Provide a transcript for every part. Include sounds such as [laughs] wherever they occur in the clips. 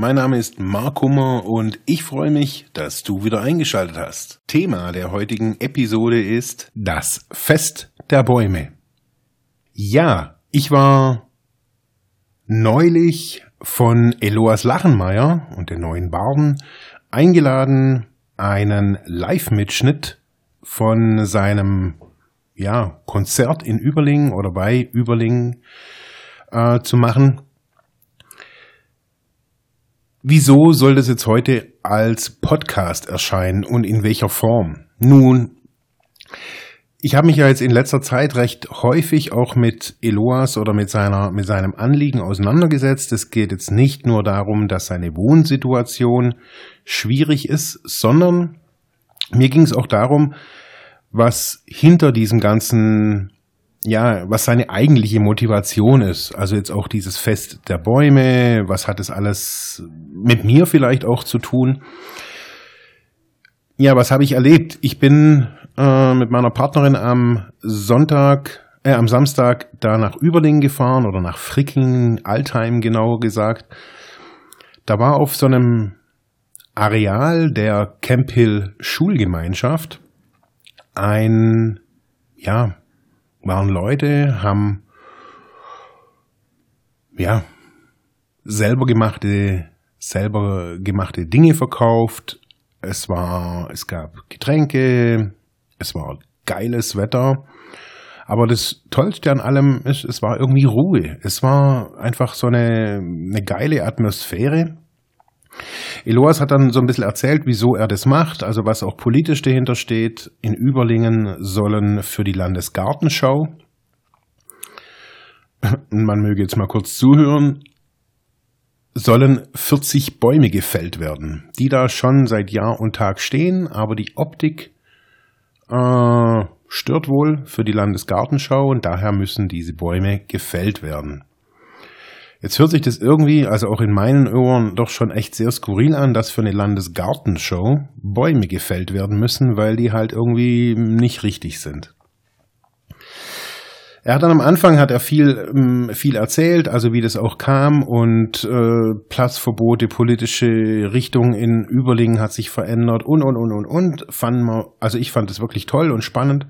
Mein Name ist Mark Hummer und ich freue mich, dass du wieder eingeschaltet hast. Thema der heutigen Episode ist das Fest der Bäume. Ja, ich war neulich von Eloas Lachenmeier und den neuen Barden eingeladen, einen Live-Mitschnitt von seinem ja, Konzert in Überlingen oder bei Überlingen äh, zu machen. Wieso soll das jetzt heute als Podcast erscheinen und in welcher Form? Nun, ich habe mich ja jetzt in letzter Zeit recht häufig auch mit Eloas oder mit seiner mit seinem Anliegen auseinandergesetzt. Es geht jetzt nicht nur darum, dass seine Wohnsituation schwierig ist, sondern mir ging es auch darum, was hinter diesem ganzen ja, was seine eigentliche Motivation ist. Also jetzt auch dieses Fest der Bäume, was hat es alles mit mir vielleicht auch zu tun? Ja, was habe ich erlebt? Ich bin äh, mit meiner Partnerin am Sonntag, äh, am Samstag da nach Überlingen gefahren oder nach Fricken, Altheim genauer gesagt. Da war auf so einem Areal der Camp Hill Schulgemeinschaft ein, ja, waren Leute, haben, ja, selber gemachte, selber gemachte Dinge verkauft. Es war, es gab Getränke, es war geiles Wetter. Aber das Tollste an allem ist, es war irgendwie Ruhe. Es war einfach so eine, eine geile Atmosphäre. Eloas hat dann so ein bisschen erzählt, wieso er das macht, also was auch politisch dahinter steht. In Überlingen sollen für die Landesgartenschau, [laughs] man möge jetzt mal kurz zuhören, sollen 40 Bäume gefällt werden, die da schon seit Jahr und Tag stehen, aber die Optik äh, stört wohl für die Landesgartenschau und daher müssen diese Bäume gefällt werden. Jetzt hört sich das irgendwie, also auch in meinen Ohren, doch schon echt sehr skurril an, dass für eine Landesgartenshow Bäume gefällt werden müssen, weil die halt irgendwie nicht richtig sind. Er hat dann am Anfang hat er viel ähm, viel erzählt, also wie das auch kam und äh, Platzverbote, politische Richtung in Überlingen hat sich verändert und und und und und fand man, also ich fand es wirklich toll und spannend.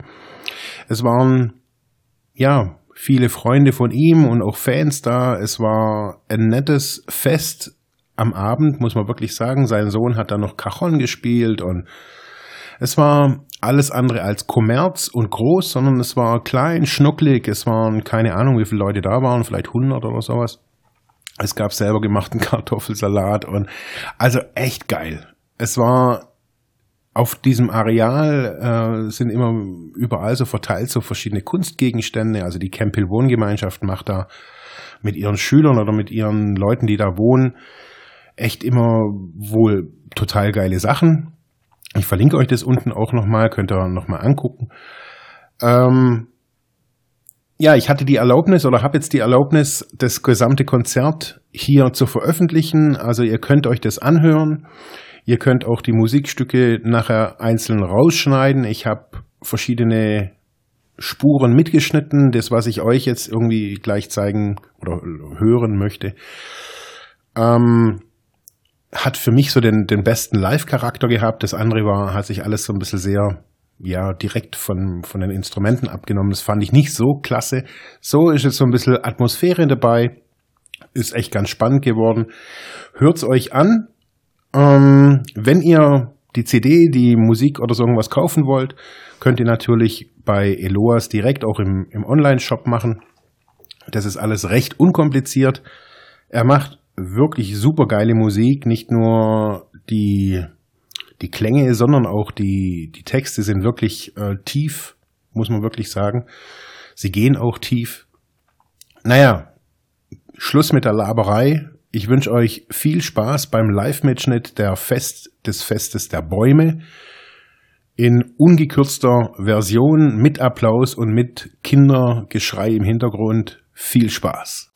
Es waren ja viele Freunde von ihm und auch Fans da. Es war ein nettes Fest am Abend, muss man wirklich sagen. Sein Sohn hat da noch Cajon gespielt und es war alles andere als Kommerz und groß, sondern es war klein, schnucklig. Es waren keine Ahnung, wie viele Leute da waren, vielleicht 100 oder sowas. Es gab selber gemachten [laughs] Kartoffelsalat und also echt geil. Es war auf diesem Areal äh, sind immer überall so verteilt so verschiedene Kunstgegenstände. Also die Campbell Wohngemeinschaft macht da mit ihren Schülern oder mit ihren Leuten, die da wohnen, echt immer wohl total geile Sachen. Ich verlinke euch das unten auch nochmal, könnt ihr nochmal angucken. Ähm, ja, ich hatte die Erlaubnis oder habe jetzt die Erlaubnis, das gesamte Konzert hier zu veröffentlichen. Also ihr könnt euch das anhören. Ihr könnt auch die Musikstücke nachher einzeln rausschneiden. Ich habe verschiedene Spuren mitgeschnitten. Das, was ich euch jetzt irgendwie gleich zeigen oder hören möchte, ähm, hat für mich so den, den besten Live-Charakter gehabt. Das andere war, hat sich alles so ein bisschen sehr ja, direkt von, von den Instrumenten abgenommen. Das fand ich nicht so klasse. So ist jetzt so ein bisschen Atmosphäre dabei. Ist echt ganz spannend geworden. Hört's euch an. Ähm, wenn ihr die CD, die Musik oder so irgendwas kaufen wollt, könnt ihr natürlich bei Eloas direkt auch im, im Online-Shop machen. Das ist alles recht unkompliziert. Er macht wirklich super geile Musik, nicht nur die, die Klänge, sondern auch die, die Texte sind wirklich äh, tief, muss man wirklich sagen. Sie gehen auch tief. Naja, Schluss mit der Laberei. Ich wünsche euch viel Spaß beim Live-Mitschnitt der Fest, des Festes der Bäume in ungekürzter Version mit Applaus und mit Kindergeschrei im Hintergrund. Viel Spaß.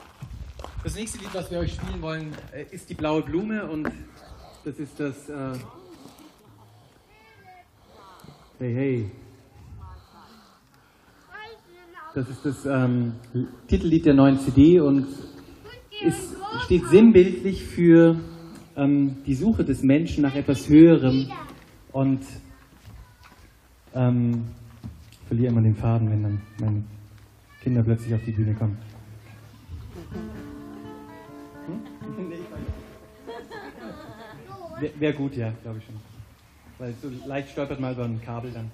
Das nächste Lied, was wir euch spielen wollen, äh, ist die blaue Blume und das ist das äh Hey Hey. Das ist das ähm, Titellied der neuen CD und ist, steht sinnbildlich für ähm, die Suche des Menschen nach etwas Höherem und ähm, ich verliere immer den Faden, wenn dann meine Kinder plötzlich auf die Bühne kommen. Hm? Wäre wär gut, ja, glaube ich schon. Weil so leicht stolpert mal über ein Kabel dann.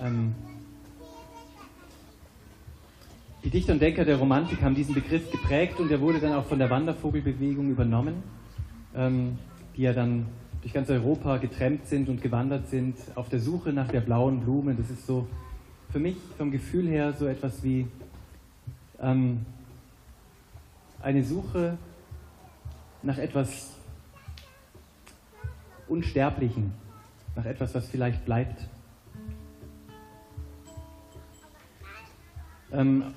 Ähm, die Dichter und Denker der Romantik haben diesen Begriff geprägt und er wurde dann auch von der Wandervogelbewegung übernommen, ähm, die ja dann durch ganz Europa getrennt sind und gewandert sind auf der Suche nach der blauen Blume. Das ist so für mich vom Gefühl her so etwas wie ähm, eine Suche nach etwas Unsterblichen, nach etwas, was vielleicht bleibt.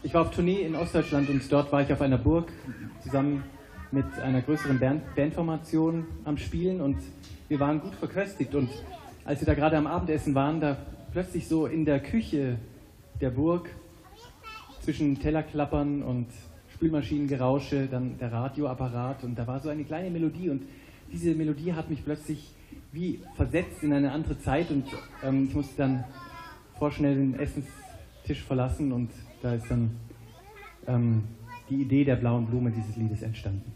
Ich war auf Tournee in Ostdeutschland und dort war ich auf einer Burg zusammen mit einer größeren Band Bandformation am Spielen und wir waren gut verköstigt. Und als wir da gerade am Abendessen waren, da plötzlich so in der Küche der Burg zwischen Tellerklappern und Spülmaschinengerausche, dann der Radioapparat und da war so eine kleine Melodie und diese Melodie hat mich plötzlich wie versetzt in eine andere Zeit und ähm, ich musste dann vorschnell den Essenstisch verlassen und da ist dann ähm, die Idee der blauen Blume dieses Liedes entstanden.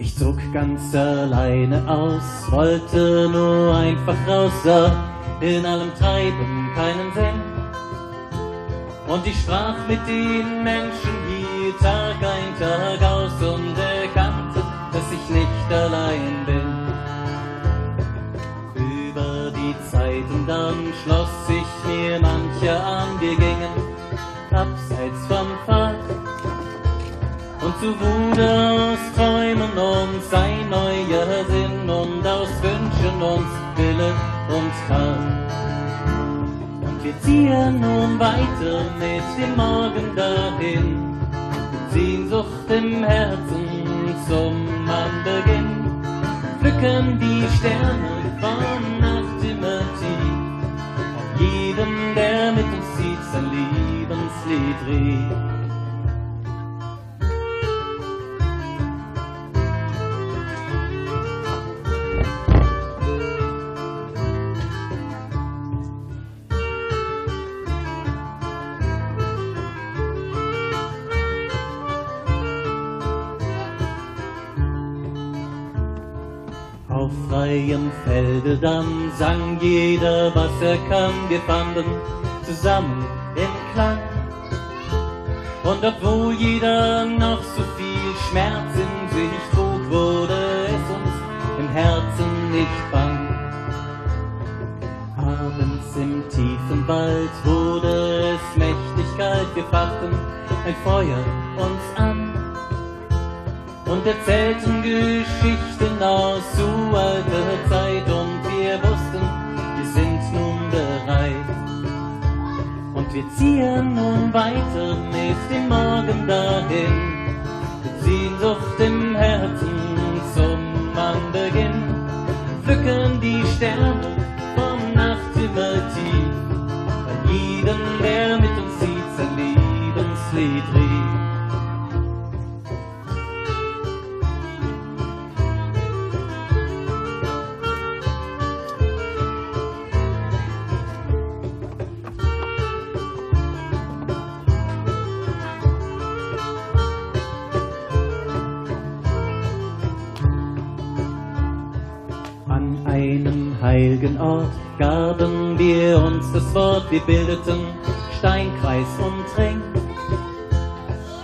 Ich zog ganz alleine aus, wollte nur einfach raus, sah in allem Treiben keinen Sinn. Und ich sprach mit den Menschen hier Tag ein, Tag aus und erkannte, dass ich nicht allein bin. Über die Zeiten dann schloss ich mir mancher an, wir gingen abseits vom Pfad. Und so wurde aus Träumen uns ein neuer Sinn und aus Wünschen uns Wille und Tat. Und wir ziehen nun weiter mit dem Morgen dahin, Sehnsucht im Herzen zum Anbeginn, pflücken die Sterne von Nacht immer tief, an jedem, der mit uns zieht, sein Liebenslied rief. Auf freiem Felde dann sang jeder, was er kann. Wir fanden zusammen im Klang. Und obwohl jeder noch so viel Schmerz in sich trug, wurde es uns im Herzen nicht bang. Abends im tiefen Wald wurde es mächtig kalt. Wir fachten ein Feuer uns an und erzählten Geschichten aus zu alter Zeit und wir wussten, wir sind nun bereit. Und wir ziehen nun weiter mit dem Morgen dahin, mit Sehnsucht im Herzen zum Anbeginn, pflücken die Sterne von Nacht immer tief, bei jedem, der mit uns sieht, sein Lebenslied rief. Heiligen Ort gaben wir uns das Wort, wir bildeten Steinkreis umdrängt.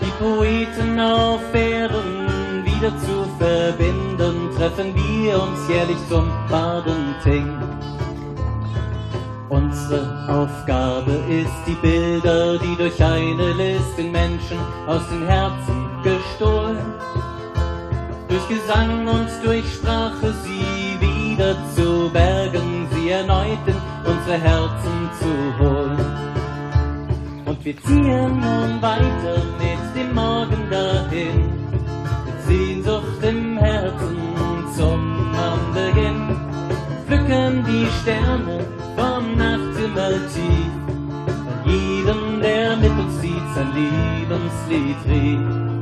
Die Poeten auf Erden wieder zu verbinden, treffen wir uns jährlich zum Badenting. Unsere Aufgabe ist, die Bilder, die durch eine List den Menschen aus den Herzen gestohlen, durch Gesang und durch Sprache sie wieder zu bergen, sie erneut in unsere Herzen zu holen. Und wir ziehen nun weiter mit dem Morgen dahin, mit Sehnsucht im Herzen zum Anbeginn, pflücken die Sterne vom Nachthimmel tief, an jedem, der mit uns sieht, sein Lebenslied rief.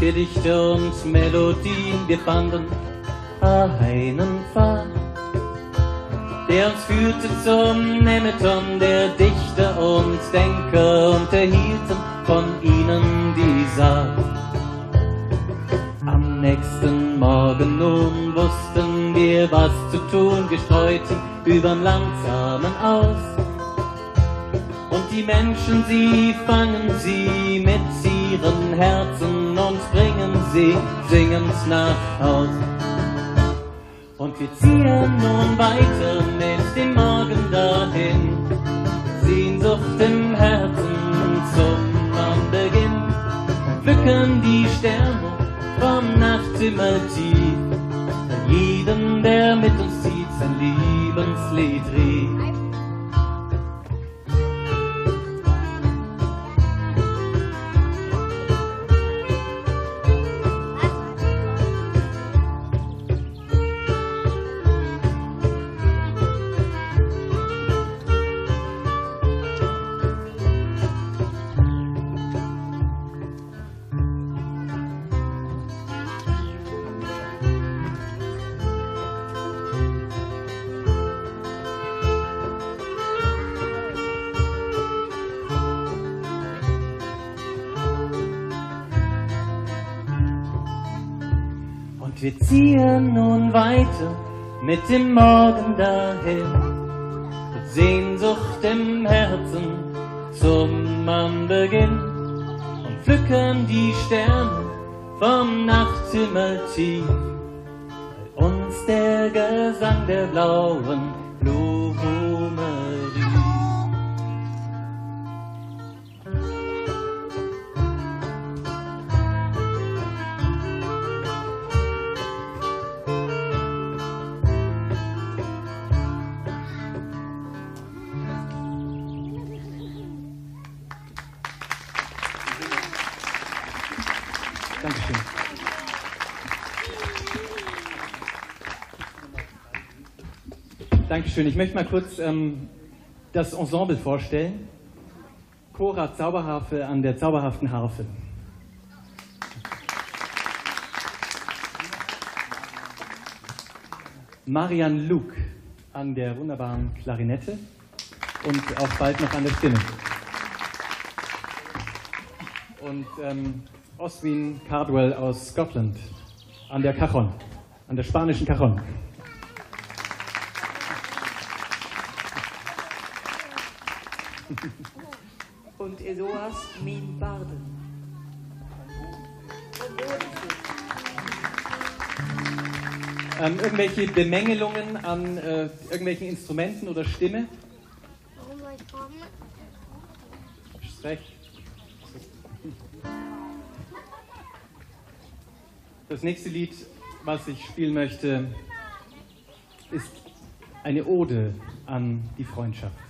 Gedichte und Melodien. Wir fanden einen Pfad, der uns führte zum Nemeton der Dichter und Denker und erhielten von ihnen die Saat. Am nächsten Morgen nun wussten wir, was zu tun, gestreuten übern Langsamen aus. Und die Menschen, sie fangen sie mit ihren Herzen sie singend nach Haus. Und wir ziehen nun weiter mit dem Morgen dahin, Sehnsucht im Herzen zum Anbeginn, pflücken die Sterne vom Nachthimmel tief, jedem, der mit uns zieht, sein Lebenslied rief. Ziehen nun weiter mit dem Morgen dahin, mit Sehnsucht im Herzen zum Anbeginn und pflücken die Sterne vom Nachthimmel tief. Bei uns der Gesang der blauen Dankeschön. Ich möchte mal kurz ähm, das Ensemble vorstellen. Cora Zauberharfe an der zauberhaften Harfe. Marian Luke an der wunderbaren Klarinette und auch bald noch an der Stimme. Und ähm, Oswin Cardwell aus Scotland an der Cajon, an der spanischen Cajon. Und Eloas min Barden. Ähm, irgendwelche Bemängelungen an äh, irgendwelchen Instrumenten oder Stimme? Warum soll ich kommen? Recht. Das nächste Lied, was ich spielen möchte, ist eine Ode an die Freundschaft.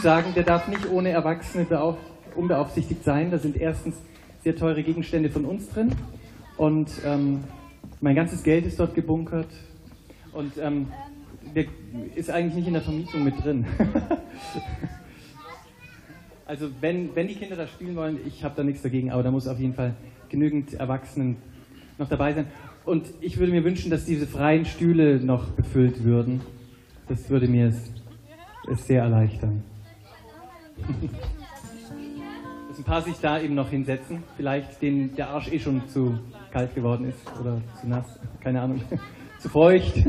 Sagen, der darf nicht ohne Erwachsene unbeaufsichtigt sein. Da sind erstens sehr teure Gegenstände von uns drin und ähm, mein ganzes Geld ist dort gebunkert und ähm, der ist eigentlich nicht in der Vermietung mit drin. [laughs] also wenn, wenn die Kinder da spielen wollen, ich habe da nichts dagegen, aber da muss auf jeden Fall genügend Erwachsenen noch dabei sein. Und ich würde mir wünschen, dass diese freien Stühle noch befüllt würden. Das würde mir es, es sehr erleichtern. Dass [laughs] ein paar sich da eben noch hinsetzen. Vielleicht denen der Arsch eh schon zu kalt geworden ist oder zu nass, keine Ahnung, [laughs] zu feucht.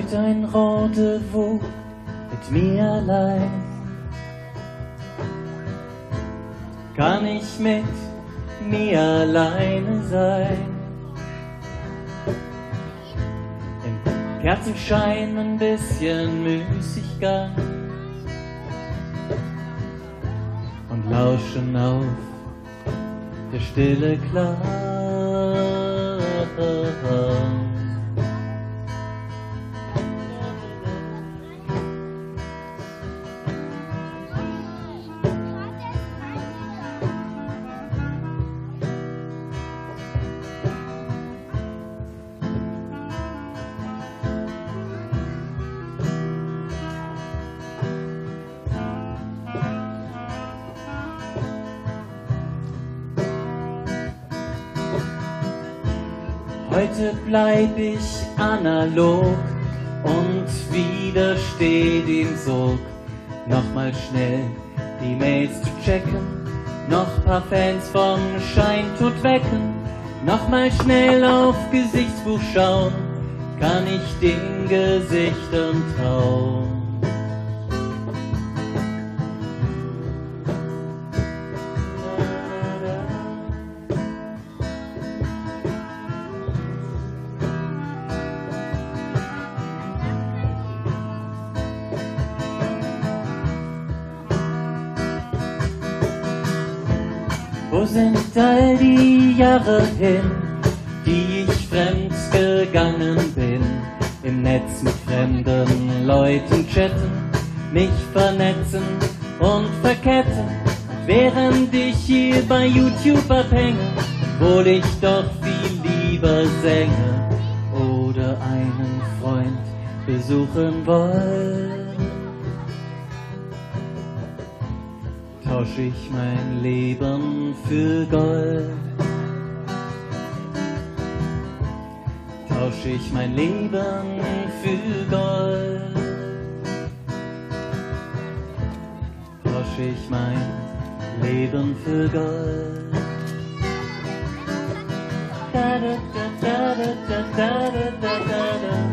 Heute ein Rendezvous mit mir allein. Kann ich mit mir alleine sein? Im Kerzenschein ein bisschen Müßiggang und lauschen auf der stille Klang. Ich analog und widersteh dem Sog. Nochmal schnell die Mails zu checken, noch paar Fans vom Scheintod wecken, nochmal schnell auf Gesichtsbuch schauen, kann ich den Gesichtern trauen. Ich mein Leben für Gold. Tausch ich mein Leben für Gold. Tausch ich mein Leben für Gold. Da, da, da, da, da, da, da, da, da.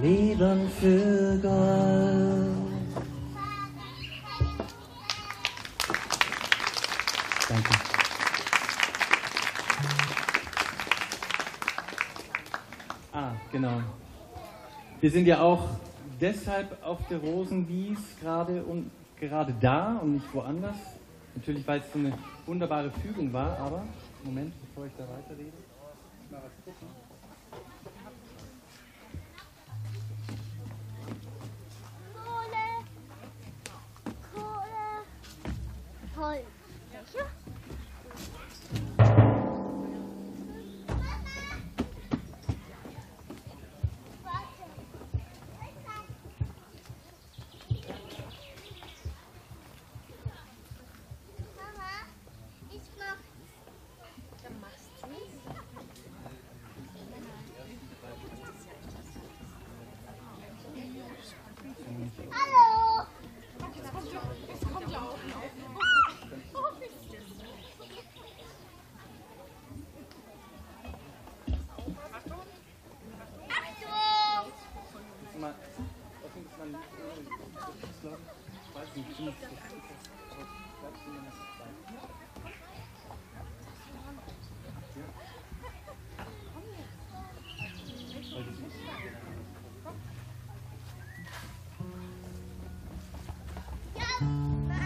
Neon Vögel genau. Wir sind ja auch deshalb auf der Rosenwies gerade und gerade da und nicht woanders. Natürlich, weil es so eine wunderbare Fügung war, aber Moment, bevor ich da weiterrede. Mal was gucken. Holz.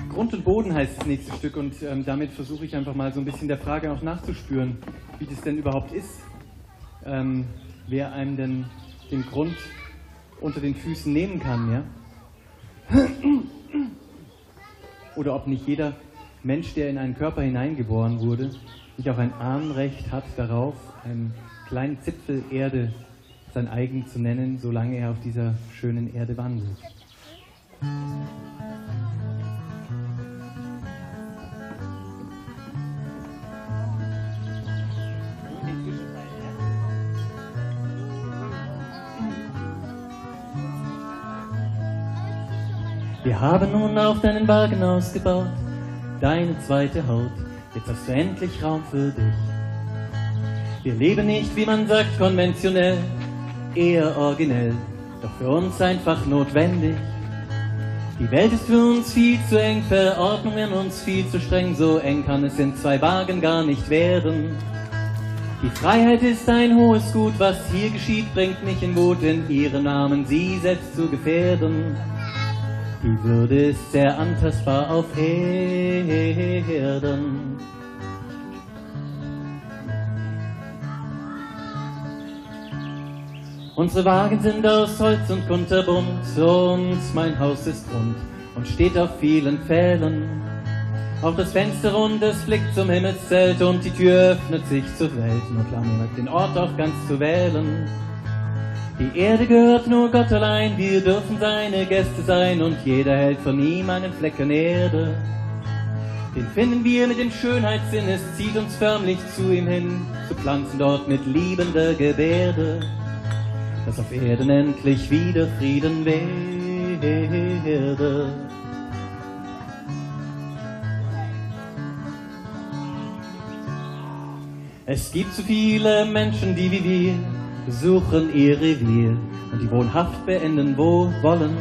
Grund und Boden heißt das nächste Stück und ähm, damit versuche ich einfach mal so ein bisschen der Frage auch nachzuspüren, wie das denn überhaupt ist, ähm, wer einem denn den Grund unter den Füßen nehmen kann, ja? Oder ob nicht jeder Mensch, der in einen Körper hineingeboren wurde, nicht auch ein Anrecht hat darauf, einen kleinen Zipfel Erde sein eigen zu nennen, solange er auf dieser schönen Erde wandelt. Wir haben nun auf deinen Wagen ausgebaut, deine zweite Haut, jetzt hast du endlich Raum für dich. Wir leben nicht, wie man sagt, konventionell, eher originell, doch für uns einfach notwendig. Die Welt ist für uns viel zu eng, Verordnungen uns viel zu streng, so eng kann es in zwei Wagen gar nicht werden. Die Freiheit ist ein hohes Gut, was hier geschieht, bringt nicht in Wut, in ihrem Namen sie selbst zu gefährden. Die Würde ist sehr antastbar auf Erden. Unsere Wagen sind aus Holz und kunterbunt und mein Haus ist rund und steht auf vielen Pfählen. Auch das Fenster rund, es blickt zum Himmelszelt und die Tür öffnet sich zur Welt. Nur klar, hat den Ort auch ganz zu wählen. Die Erde gehört nur Gott allein, wir dürfen seine Gäste sein und jeder hält von ihm einen Flecken Erde. Den finden wir mit dem Schönheitssinn, es zieht uns förmlich zu ihm hin, zu pflanzen dort mit liebender Gebärde, dass auf Erden endlich wieder Frieden werde. Es gibt so viele Menschen, die wie wir suchen ihr Revier und die wohnhaft beenden wo wollen.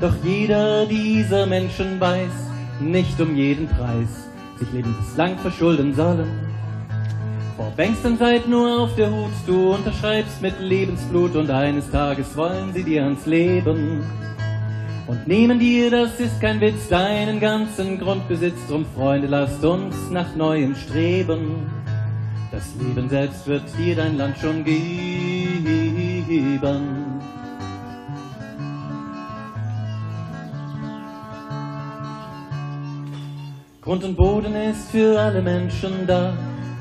Doch jeder dieser Menschen weiß, nicht um jeden Preis, sich lebenslang verschulden sollen. Vor Bängstern nur auf der Hut, du unterschreibst mit Lebensblut und eines Tages wollen sie dir ans Leben. Und nehmen dir, das ist kein Witz, deinen ganzen Grundbesitz, drum Freunde, lasst uns nach Neuem streben. Das Leben selbst wird dir dein Land schon geben. Grund und Boden ist für alle Menschen da.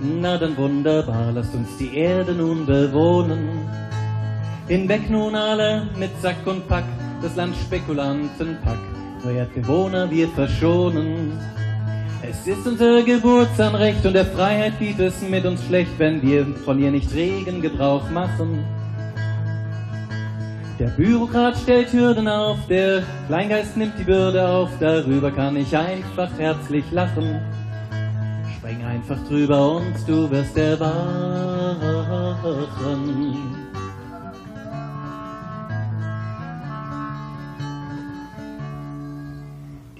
Na dann wunderbar, lasst uns die Erde nun bewohnen. Hinweg nun alle mit Sack und Pack, das Land Spekulantenpack. Nur Erdbewohner wir verschonen. Es ist unser Geburtsanrecht und der Freiheit geht es mit uns schlecht, wenn wir von ihr nicht regen Gebrauch machen. Der Bürokrat stellt Hürden auf, der Kleingeist nimmt die Bürde auf, darüber kann ich einfach herzlich lachen. Spring einfach drüber und du wirst erwachen.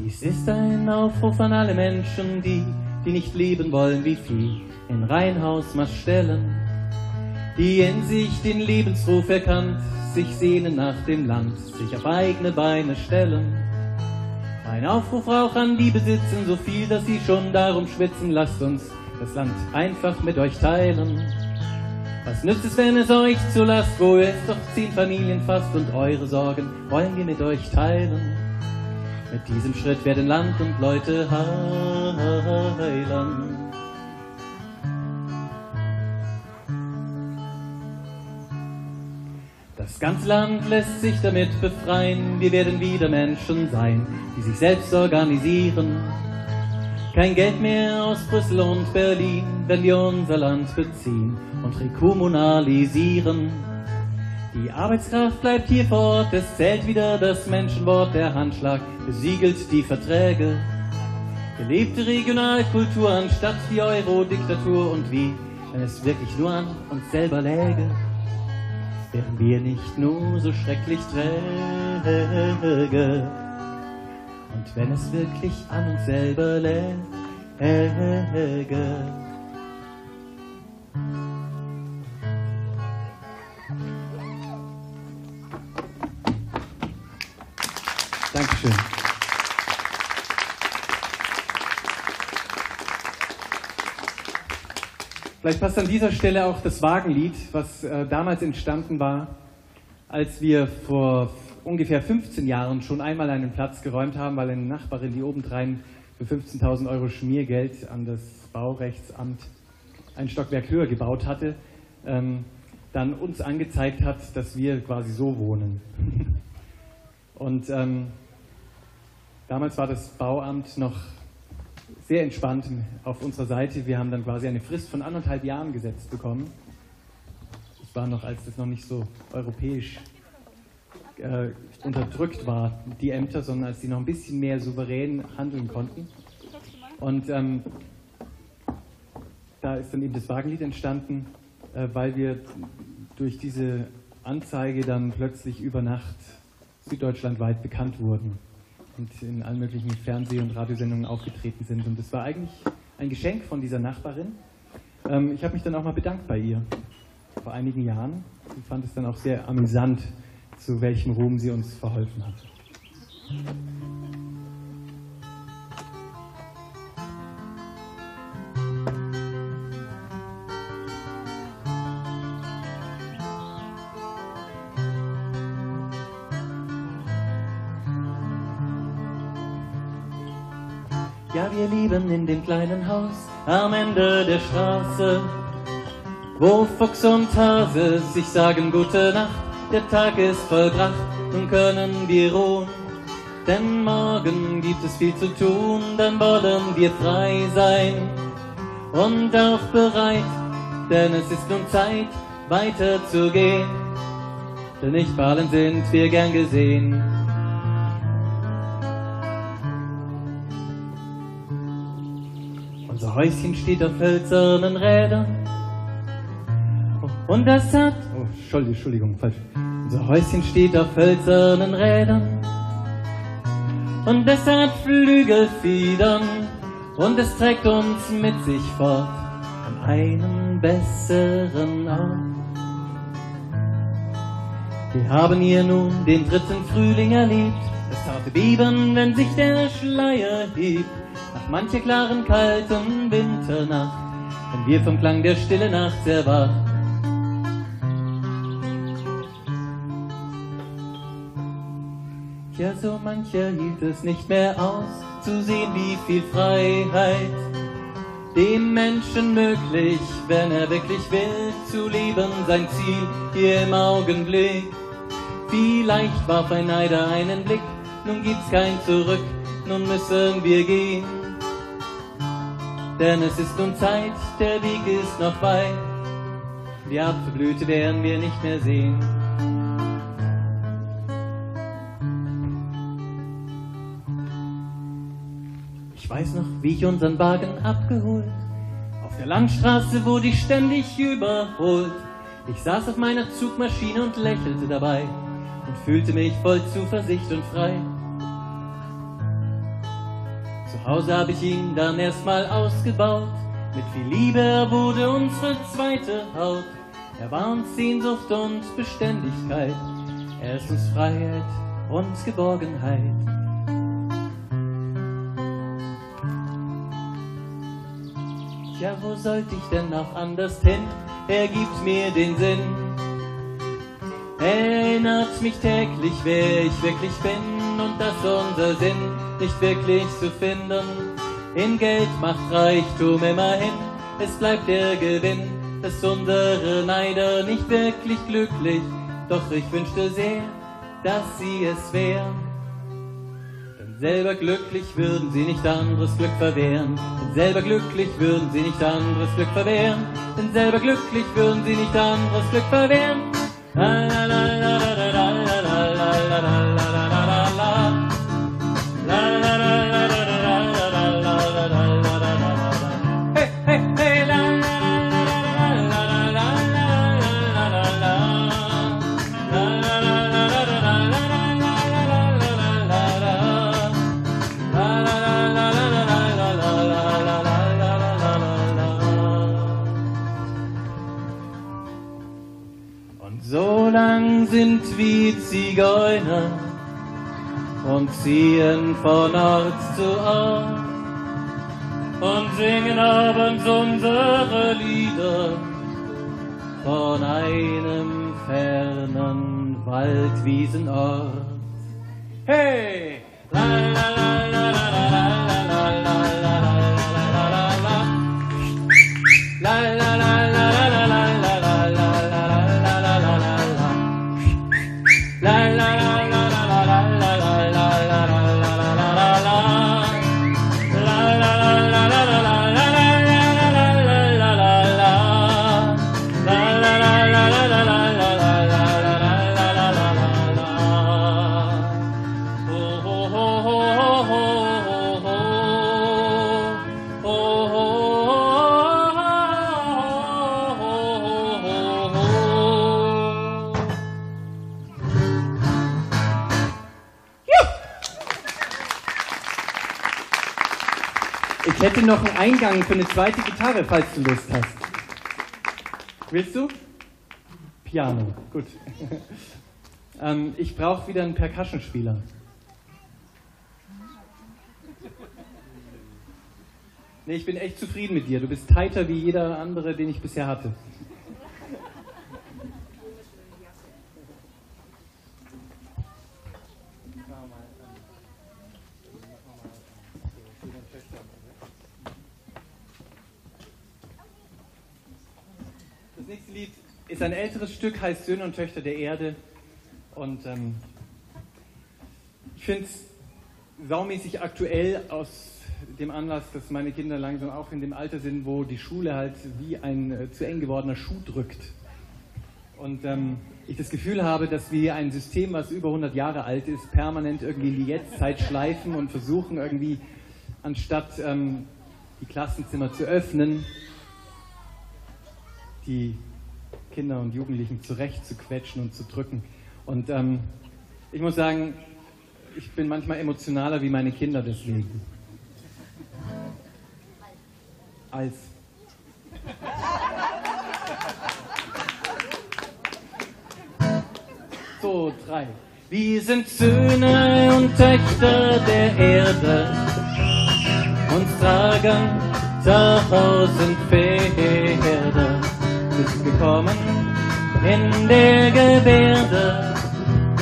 Dies ist ein Aufruf an alle Menschen, die, die nicht leben wollen wie Vieh, in Reihenhausmaß stellen, die in sich den Lebensruf erkannt, sich sehnen nach dem Land, sich auf eigene Beine stellen. Ein Aufruf auch an die Besitzen, so viel, dass sie schon darum schwitzen, lasst uns das Land einfach mit euch teilen. Was nützt es, wenn es euch zu Last, wo es doch zehn Familien fast und eure Sorgen wollen wir mit euch teilen. Mit diesem Schritt werden Land und Leute heilen. Das ganze Land lässt sich damit befreien, wir werden wieder Menschen sein, die sich selbst organisieren. Kein Geld mehr aus Brüssel und Berlin, wenn wir unser Land beziehen und rekommunalisieren. Die Arbeitskraft bleibt hier vor Ort, es zählt wieder das Menschenwort, der Handschlag besiegelt die Verträge. Gelebte Regionalkultur anstatt die Euro-Diktatur und wie, wenn es wirklich nur an uns selber läge, wären wir nicht nur so schrecklich träge. Und wenn es wirklich an uns selber läge, Dankeschön. Vielleicht passt an dieser Stelle auch das Wagenlied, was äh, damals entstanden war, als wir vor ungefähr 15 Jahren schon einmal einen Platz geräumt haben, weil eine Nachbarin, die obendrein für 15.000 Euro Schmiergeld an das Baurechtsamt ein Stockwerk höher gebaut hatte, ähm, dann uns angezeigt hat, dass wir quasi so wohnen. [laughs] Und ähm, damals war das Bauamt noch sehr entspannt auf unserer Seite. Wir haben dann quasi eine Frist von anderthalb Jahren gesetzt bekommen. Das war noch, als das noch nicht so europäisch äh, unterdrückt war, die Ämter, sondern als sie noch ein bisschen mehr souverän handeln konnten. Und ähm, da ist dann eben das Wagenlied entstanden, äh, weil wir durch diese Anzeige dann plötzlich über Nacht süddeutschlandweit bekannt wurden und in allen möglichen Fernseh- und Radiosendungen aufgetreten sind. Und das war eigentlich ein Geschenk von dieser Nachbarin. Ähm, ich habe mich dann auch mal bedankt bei ihr vor einigen Jahren und fand es dann auch sehr amüsant, zu welchem Ruhm sie uns verholfen hat. Wir lieben in dem kleinen Haus am Ende der Straße, wo Fuchs und Hase sich sagen gute Nacht. Der Tag ist vollbracht, nun können wir ruhen. Denn morgen gibt es viel zu tun, dann wollen wir frei sein und auch bereit, denn es ist nun Zeit, weiterzugehen. Denn nicht fallen sind wir gern gesehen. Unser Häuschen steht auf hölzernen Rädern. Und das hat. Oh, Entschuldigung, Entschuldigung, falsch. Unser Häuschen steht auf hölzernen Rädern. Und es hat Flügelfedern. Und es trägt uns mit sich fort an einen besseren Ort. Wir haben hier nun den dritten Frühling erlebt. Das zarte Beben, wenn sich der Schleier hebt. Nach mancher klaren, kalten Winternacht, wenn wir vom Klang der Stille Nacht erwacht. Ja, so mancher hielt es nicht mehr aus, zu sehen, wie viel Freiheit dem Menschen möglich, wenn er wirklich will, zu leben, sein Ziel hier im Augenblick. Vielleicht warf ein Neider einen Blick, nun gibt's kein Zurück, nun müssen wir gehen. Denn es ist nun Zeit, der Weg ist noch weit, die Apfelblüte werden wir nicht mehr sehen. Ich weiß noch, wie ich unseren Wagen abgeholt. Auf der Landstraße wurde ich ständig überholt. Ich saß auf meiner Zugmaschine und lächelte dabei und fühlte mich voll Zuversicht und frei. Hause habe ich ihn dann erstmal ausgebaut. Mit viel Liebe wurde unsere zweite Haut. Er war uns Sehnsucht und Beständigkeit. Er ist uns Freiheit und Geborgenheit. Ja, wo sollte ich denn auch anders hin? Er gibt mir den Sinn. Erinnert mich täglich, wer ich wirklich bin und dass unser Sinn nicht wirklich zu finden. In Geld macht Reichtum immerhin, es bleibt der Gewinn, dass unsere Neider nicht wirklich glücklich, doch ich wünschte sehr, dass sie es wären. Denn selber glücklich würden sie nicht anderes Glück verwehren, denn selber glücklich würden sie nicht anderes Glück verwehren, denn selber glücklich würden sie nicht anderes Glück verwehren. La, la, la, la, la, la, la, la, la, wie Zigeuner und ziehen von Ort zu Ort und singen abends unsere Lieder von einem fernen Waldwiesenort. Hey! La, la, la, la, la. la la la la Eingang für eine zweite Gitarre, falls du Lust hast. Willst du? Piano, gut. [laughs] ähm, ich brauche wieder einen Percussionspieler. Nee, ich bin echt zufrieden mit dir. Du bist tighter wie jeder andere, den ich bisher hatte. Das nächste Lied ist ein älteres Stück, heißt Söhne und Töchter der Erde. Und ähm, ich finde es saumäßig aktuell aus dem Anlass, dass meine Kinder langsam auch in dem Alter sind, wo die Schule halt wie ein äh, zu eng gewordener Schuh drückt. Und ähm, ich das Gefühl habe, dass wir ein System, was über 100 Jahre alt ist, permanent irgendwie in die Jetztzeit schleifen und versuchen irgendwie, anstatt ähm, die Klassenzimmer zu öffnen, die Kinder und Jugendlichen zurecht zu quetschen und zu drücken. Und ähm, ich muss sagen, ich bin manchmal emotionaler wie meine Kinder deswegen. Als. So, drei. Wir sind Söhne und Töchter der Erde und tragen tausend Pferde mitgekommen in der Gebärde,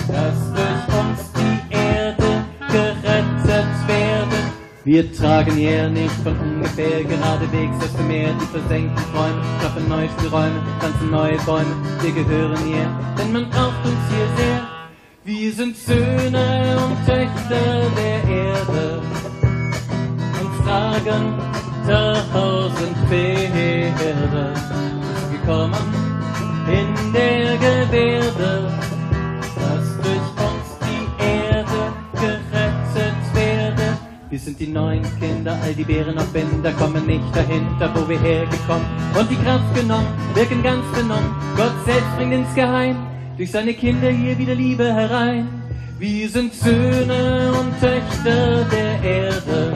dass durch uns die Erde gerettet werde. Wir tragen hier nicht von ungefähr geradewegs aus dem Meer die versenkten Träume, schaffen neue Räume, pflanzen neue Bäume. Wir gehören hier, denn man braucht uns hier sehr. Wir sind Söhne und Töchter der Erde und tragen tausend Pferde gekommen in der Gebärde, dass durch uns die Erde gerettet werde. Wir sind die neuen Kinder, all die Bären auf Bänder kommen nicht dahinter, wo wir hergekommen und die Kraft genommen, wirken ganz benommen. Gott selbst bringt ins Geheim durch seine Kinder hier wieder Liebe herein. Wir sind Söhne und Töchter der Erde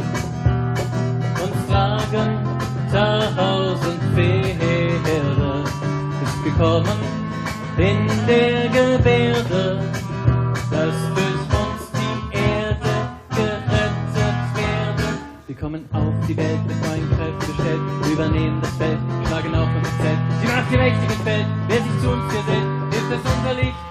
und tragen tausend ist gekommen in der Gebärde, dass durch uns die Erde gerettet werde. Sie kommen auf die Welt mit neuen Kräften gestellt, übernehmen das Feld, schlagen auf und Zelt. Sie macht die Mächtigen Feld, wer sich zu uns gesellt, ist das unser Licht.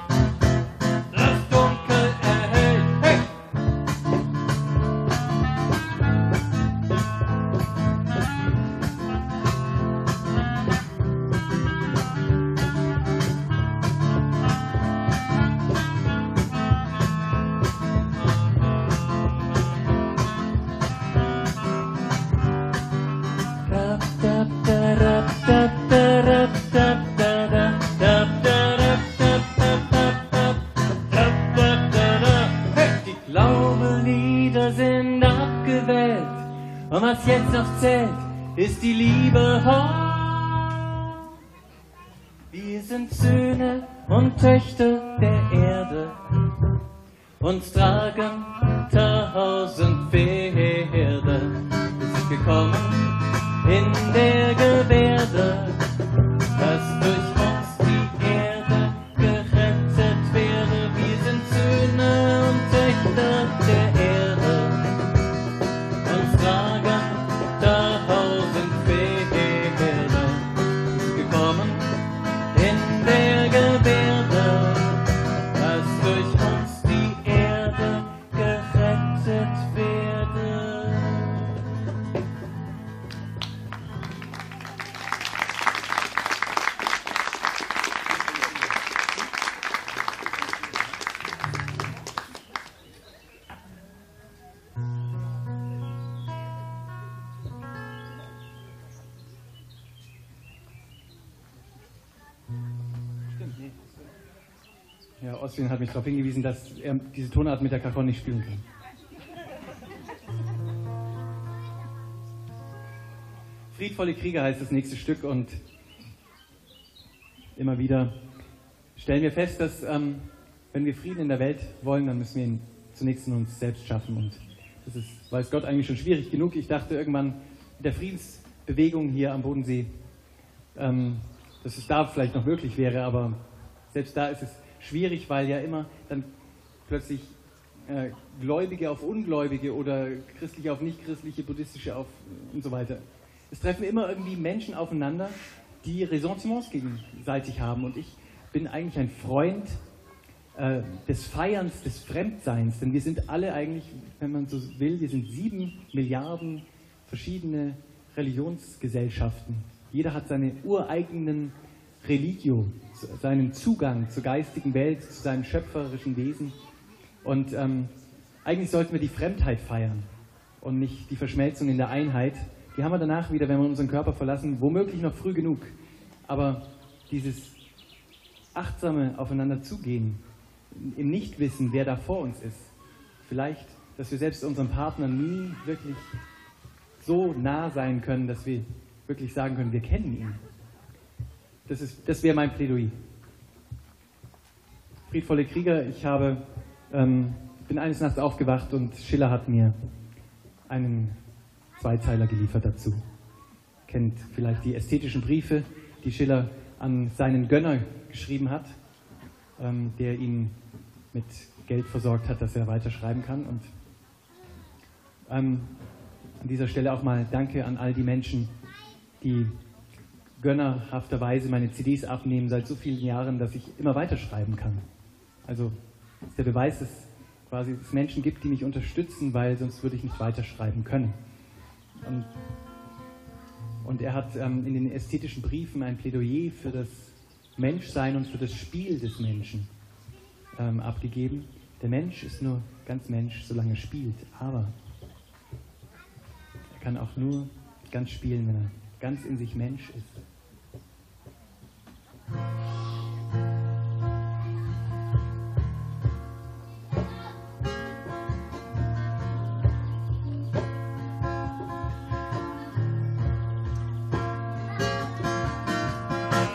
Hingewiesen, dass er diese Tonart mit der Cajon nicht spielen kann. Friedvolle Krieger heißt das nächste Stück und immer wieder stellen wir fest, dass ähm, wenn wir Frieden in der Welt wollen, dann müssen wir ihn zunächst in uns selbst schaffen und das ist, weiß Gott, eigentlich schon schwierig genug. Ich dachte irgendwann mit der Friedensbewegung hier am Bodensee, ähm, dass es da vielleicht noch möglich wäre, aber selbst da ist es schwierig, weil ja immer dann plötzlich äh, Gläubige auf Ungläubige oder Christliche auf Nichtchristliche, Buddhistische auf und so weiter. Es treffen immer irgendwie Menschen aufeinander, die Ressentiments gegenseitig haben. Und ich bin eigentlich ein Freund äh, des Feierns, des Fremdseins, denn wir sind alle eigentlich, wenn man so will, wir sind sieben Milliarden verschiedene Religionsgesellschaften. Jeder hat seine ureigenen Religio, seinen Zugang zur geistigen Welt, zu seinem schöpferischen Wesen. Und ähm, eigentlich sollten wir die Fremdheit feiern und nicht die Verschmelzung in der Einheit. Die haben wir danach wieder, wenn wir unseren Körper verlassen, womöglich noch früh genug. Aber dieses achtsame Aufeinander zugehen, im Nichtwissen, wer da vor uns ist, vielleicht, dass wir selbst unseren Partnern nie wirklich so nah sein können, dass wir wirklich sagen können, wir kennen ihn. Das, das wäre mein Plädoyer. Friedvolle Krieger, ich habe, ähm, bin eines Nachts aufgewacht und Schiller hat mir einen Zweizeiler geliefert dazu. Kennt vielleicht die ästhetischen Briefe, die Schiller an seinen Gönner geschrieben hat, ähm, der ihn mit Geld versorgt hat, dass er weiter schreiben kann. Und ähm, an dieser Stelle auch mal Danke an all die Menschen, die gönnerhafterweise meine CDs abnehmen seit so vielen Jahren, dass ich immer weiterschreiben kann. Also ist der Beweis, dass quasi es Menschen gibt, die mich unterstützen, weil sonst würde ich nicht weiterschreiben können. Und, und er hat ähm, in den ästhetischen Briefen ein Plädoyer für das Menschsein und für das Spiel des Menschen ähm, abgegeben. Der Mensch ist nur ganz Mensch, solange er spielt, aber er kann auch nur ganz spielen, wenn er ganz in sich Mensch ist.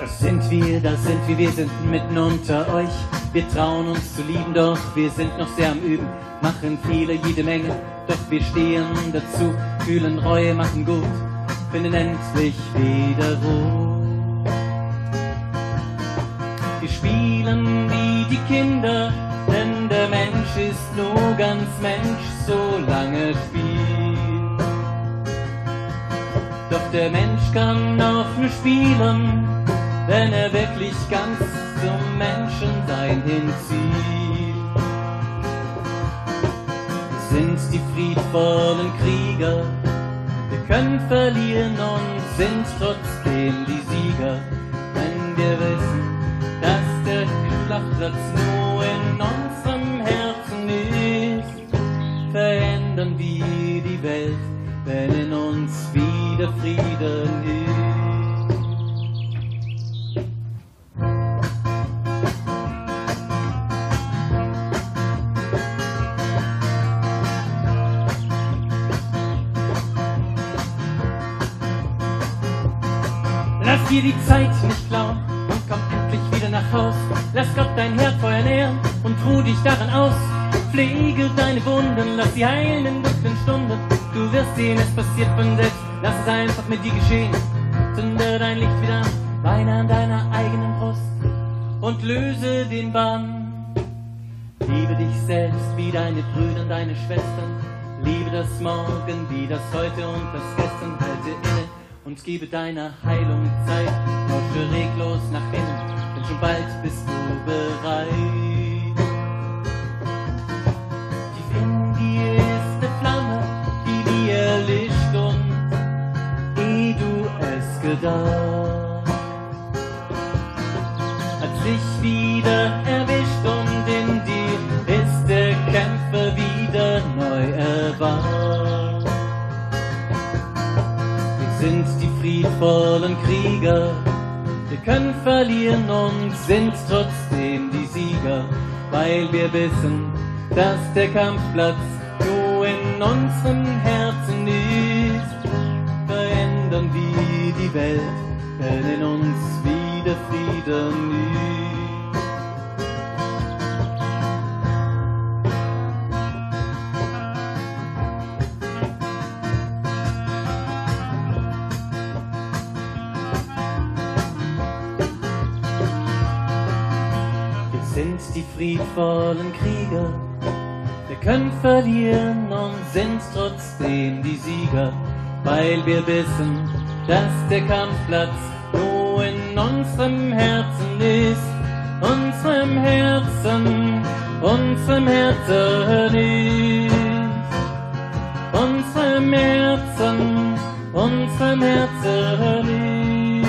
Das sind wir, das sind wir, wir sind mitten unter euch. Wir trauen uns zu lieben, doch wir sind noch sehr am Üben. Machen Fehler jede Menge, doch wir stehen dazu. Fühlen Reue, machen gut, finden endlich wieder Ruhe. Wir spielen wie die Kinder, denn der Mensch ist nur ganz Mensch, solange er spielt. Doch der Mensch kann auch nur spielen, wenn er wirklich ganz zum Menschensein hinzieht. Sind die friedvollen Krieger, wir können verlieren und sind trotzdem die Sieger, wenn wir wissen, Kraftsatz nur in unserem Herzen ist, verändern wir die Welt, wenn in uns wieder Frieden ist. Lass dir die Zeit nicht klauen und komm endlich wieder nach Hause. Lass Gott dein Herdfeuer nähren und ruh dich daran aus. Pflege deine Wunden, lass sie heilen in dunklen Stunden. Du wirst sehen, es passiert von selbst. Lass es einfach mit dir geschehen. Zünde dein Licht wieder an, weine an deiner eigenen Brust und löse den Bann. Liebe dich selbst wie deine Brüder und deine Schwestern. Liebe das Morgen wie das Heute und das Gestern. Halte inne und gebe deiner Heilung Zeit. Lausche reglos nach innen, schon bald bist du bereit. Tief in dir ist eine Flamme, die nie erlischt und eh du es gedacht. Hat sich wieder erwischt und in dir ist der Kämpfer wieder neu erwacht. Wir sind die friedvollen Krieger, können verlieren und sind trotzdem die Sieger, weil wir wissen, dass der Kampfplatz nur in unserem Herzen ist. Verändern wir die Welt, wenn in uns wieder Frieden friedvollen Krieger. Wir können verlieren und sind trotzdem die Sieger, weil wir wissen, dass der Kampfplatz nur in unserem Herzen ist. Unserem Herzen, unserem Herzen ist. Unserem Herzen, unserem Herzen ist.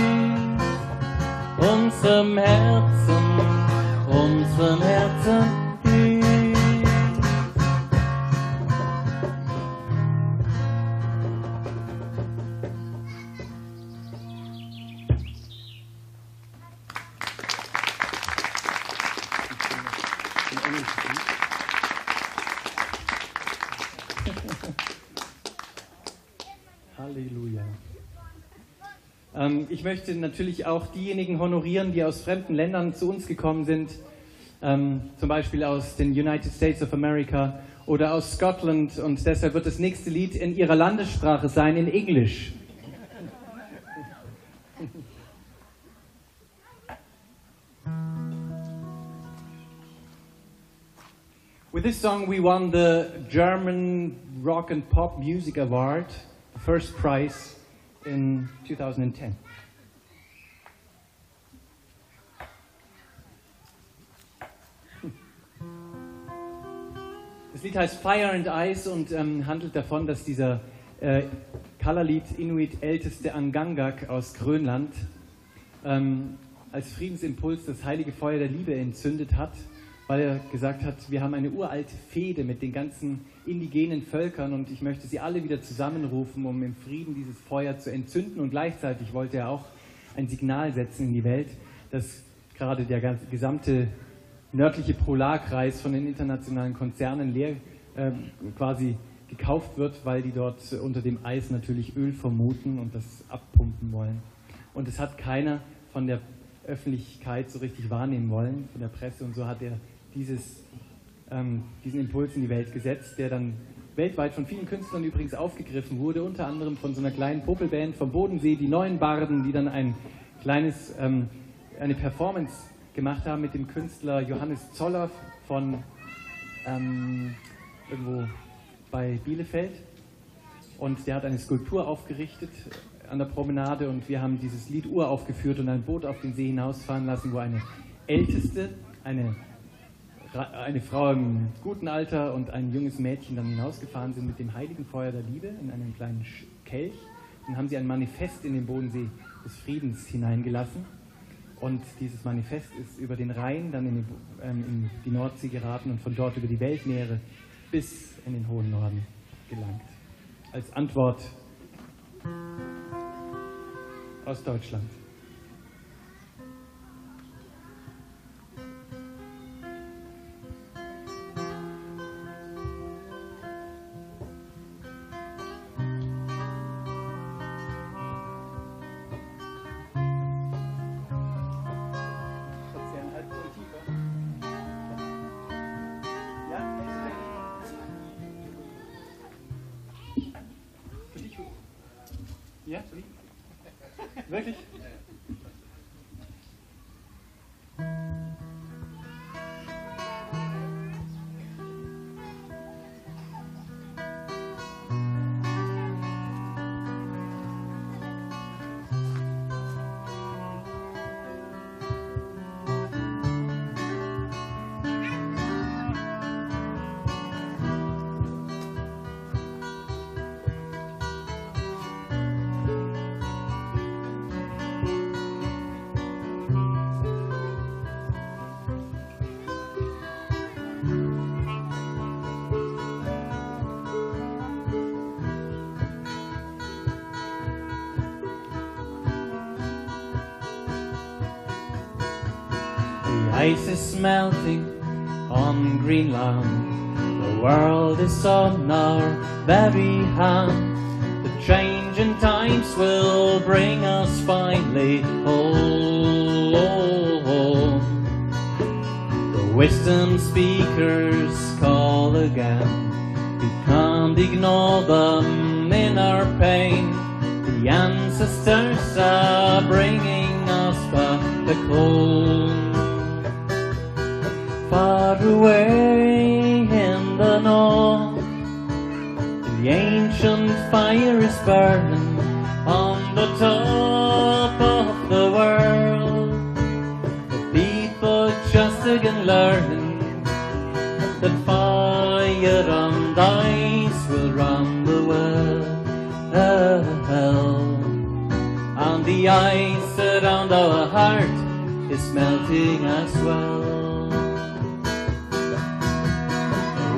Unserem Herzen, unserem Herzen. [laughs] Halleluja. Ähm, ich möchte natürlich auch diejenigen honorieren, die aus fremden Ländern zu uns gekommen sind, ähm, zum Beispiel aus den United States of America oder aus Scotland. Und deshalb wird das nächste Lied in ihrer Landessprache sein, in Englisch. With this song, we won the German Rock and Pop Music Award, the first prize in 2010. Das Lied heißt Fire and Ice und ähm, handelt davon, dass dieser äh, Kalaallit Inuit älteste Angangak aus Grönland ähm, als Friedensimpuls das heilige Feuer der Liebe entzündet hat, weil er gesagt hat, wir haben eine uralte Fehde mit den ganzen indigenen Völkern und ich möchte sie alle wieder zusammenrufen, um im Frieden dieses Feuer zu entzünden. Und gleichzeitig wollte er auch ein Signal setzen in die Welt, dass gerade der gesamte nördliche Polarkreis von den internationalen Konzernen leer äh, quasi gekauft wird, weil die dort unter dem Eis natürlich Öl vermuten und das abpumpen wollen. Und es hat keiner von der Öffentlichkeit so richtig wahrnehmen wollen, von der Presse. Und so hat er dieses, ähm, diesen Impuls in die Welt gesetzt, der dann weltweit von vielen Künstlern übrigens aufgegriffen wurde, unter anderem von so einer kleinen Popelband vom Bodensee, die Neuen Barden, die dann ein kleines, ähm, eine Performance gemacht haben mit dem Künstler Johannes Zoller von ähm, irgendwo bei Bielefeld. Und der hat eine Skulptur aufgerichtet an der Promenade und wir haben dieses Lied uraufgeführt und ein Boot auf den See hinausfahren lassen, wo eine älteste, eine, eine Frau im guten Alter und ein junges Mädchen dann hinausgefahren sind mit dem heiligen Feuer der Liebe in einem kleinen Kelch. Dann haben sie ein Manifest in den Bodensee des Friedens hineingelassen. Und dieses Manifest ist über den Rhein dann in die, ähm, in die Nordsee geraten und von dort über die Weltmeere bis in den hohen Norden gelangt. Als Antwort aus Deutschland. Melting on Greenland. The world is on our very hand. The changing times will bring us finally home. The wisdom speakers call again. We can't ignore them in our pain. The ancestors are bringing us back the Far fire is burning on the top of the world. The people just again learning that fire and ice will run the world. And the ice around our heart is melting as well.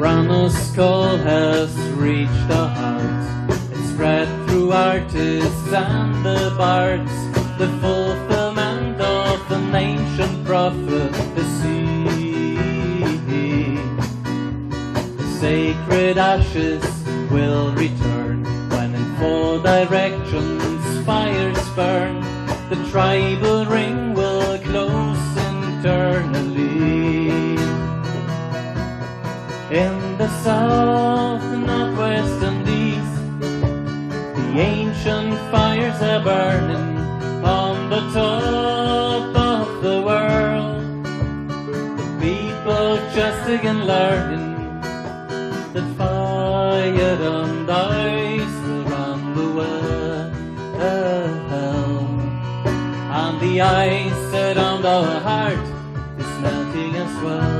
Runner's call has reached our hearts. Through artists and the bards. The fulfillment of an ancient prophecy. The sacred ashes will return when in four directions fires burn. The tribal ring will close internally. In the south, northwest, and east, ancient fires are burning on the top of the world. The people just again learning that fire and ice will run the world. And the ice around our heart is melting as well.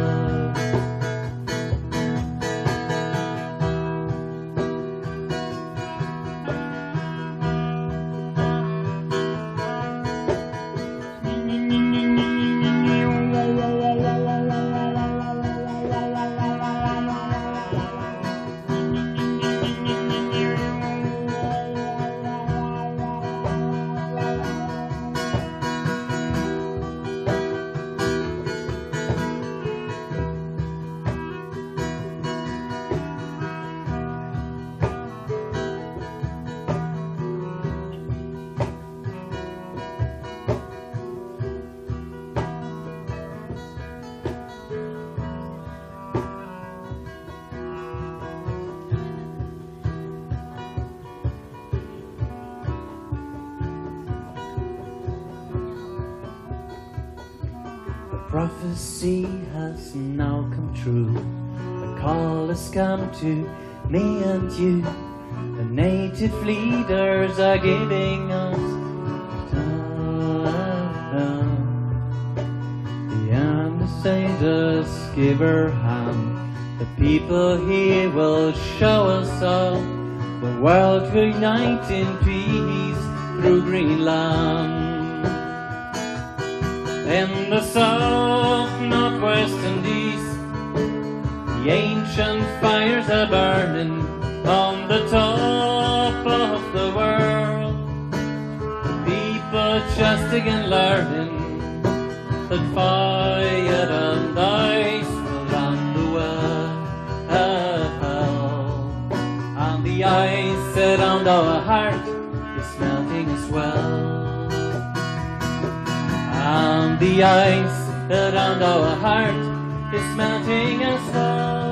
Now come true. The call has come to me and you. The native leaders are giving us time. The ambassadors give her hand. The people here will show us all. The world will unite in peace through Greenland. In the south, northwest, and east, the ancient fires are burning on the top of the world. People just again learning that fire and ice will run the world. And the ice around our heart the ice around our heart is melting as well.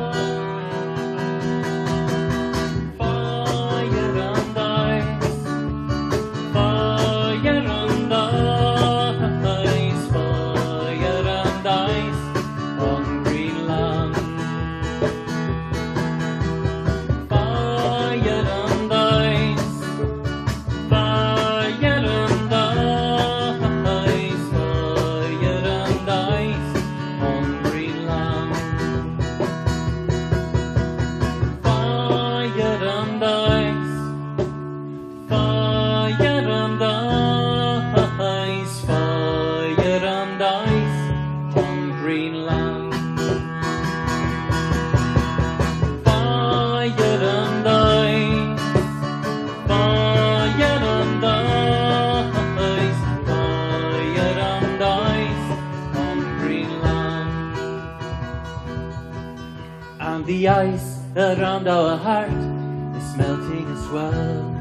Around our heart is melting as well.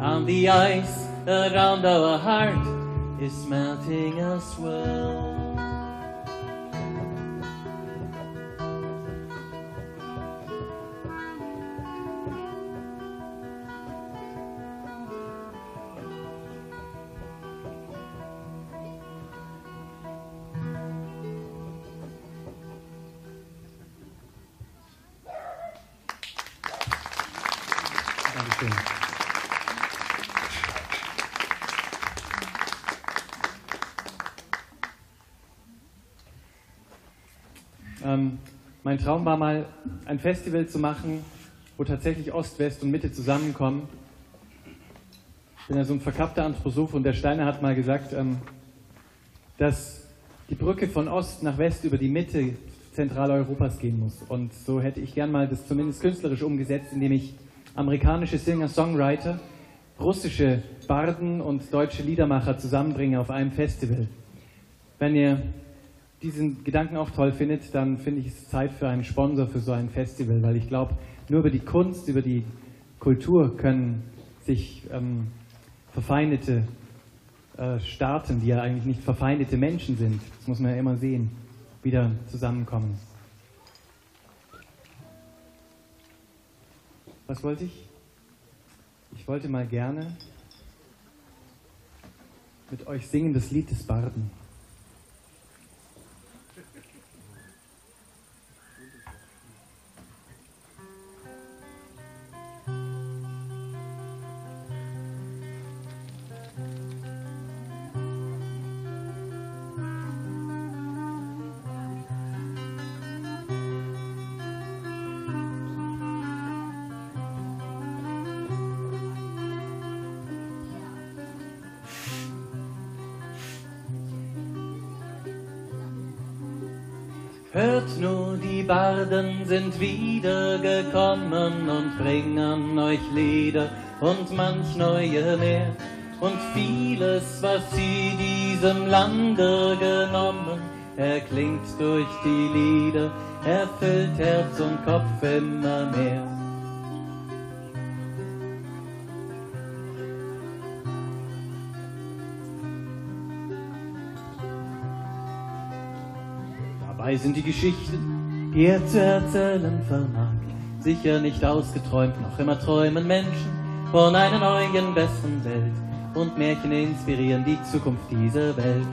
And the ice around our heart is melting as well. Traum war mal, ein Festival zu machen, wo tatsächlich Ost, West und Mitte zusammenkommen. Ich bin ja so ein verkappter Anthroposoph und der Steiner hat mal gesagt, ähm, dass die Brücke von Ost nach West über die Mitte Zentraleuropas gehen muss. Und so hätte ich gern mal das zumindest künstlerisch umgesetzt, indem ich amerikanische Singer-Songwriter, russische Barden und deutsche Liedermacher zusammenbringe auf einem Festival. Wenn ihr diesen Gedanken auch toll findet, dann finde ich es Zeit für einen Sponsor für so ein Festival, weil ich glaube, nur über die Kunst, über die Kultur können sich ähm, verfeindete äh, Staaten, die ja eigentlich nicht verfeindete Menschen sind, das muss man ja immer sehen, wieder zusammenkommen. Was wollte ich? Ich wollte mal gerne mit euch singen das Lied des Barden. Barden sind wiedergekommen und bringen euch Lieder und manch neue mehr. Und vieles, was sie diesem Lande genommen, erklingt durch die Lieder, erfüllt Herz und Kopf immer mehr. Dabei sind die Geschichten, die er zu erzählen vermag, Sicher nicht ausgeträumt, noch immer träumen Menschen von einer neuen, besseren Welt. Und Märchen inspirieren die Zukunft dieser Welt.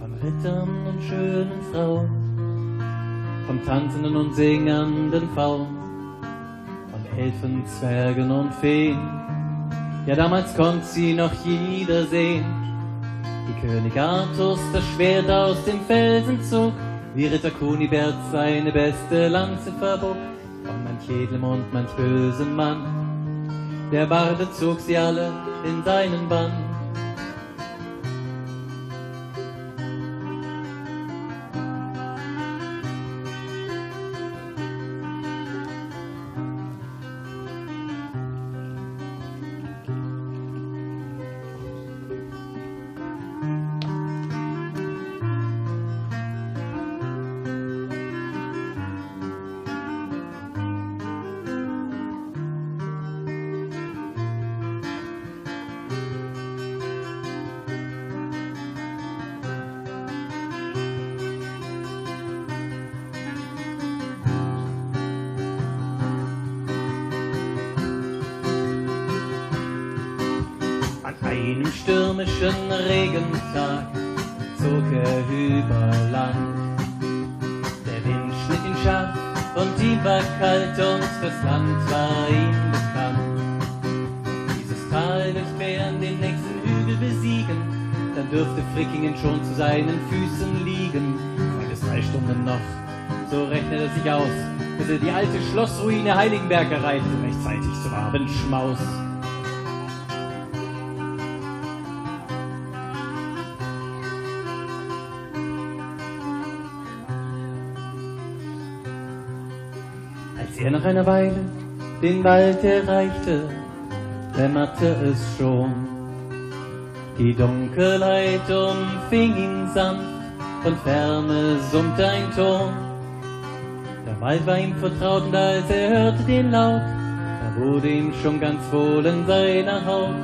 Von Rittern und schönen Frauen, von tanzenden und singenden Frauen, Elfen, Zwergen und Feen. Ja, damals konnte sie noch jeder sehen. Wie König Artus das Schwert aus dem Felsen zog, wie Ritter Kunibert seine beste Lanze verbog, von manch edlem und manch bösem Mann. Der Barde zog sie alle in seinen Bann. Stürmischen Regentag zog er über Land. Der Wind schnitt ihn scharf und ihm war kalt und das Land war ihm bekannt. Dieses Tal durchqueren, den nächsten Hügel besiegen, dann dürfte Frickingen schon zu seinen Füßen liegen. Zwei bis drei Stunden noch, so rechnet er sich aus, bis er die alte Schlossruine Heiligenberg erreichte, rechtzeitig zum Abendschmaus. Als er nach einer Weile den Wald erreichte, dämmerte es schon. Die Dunkelheit umfing ihn sanft und Ferne summte ein Ton. Der Wald war ihm vertraut und als er hörte den Laut, da wurde ihm schon ganz wohl in seiner Haut.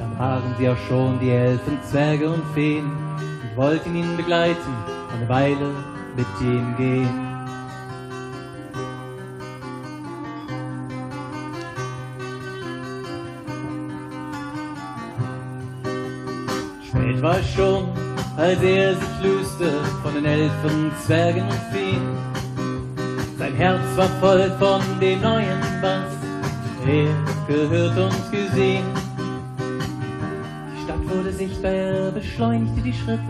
Da waren sie auch schon die Elfen, Zwerge und Feen und wollten ihn begleiten, eine Weile mit ihm gehen. War schon, als er sich löste von den Elfen, Zwergen und Feen. Sein Herz war voll von dem neuen, was er gehört und gesehen. Die Stadt wurde sichtbar, er beschleunigte die Schritte.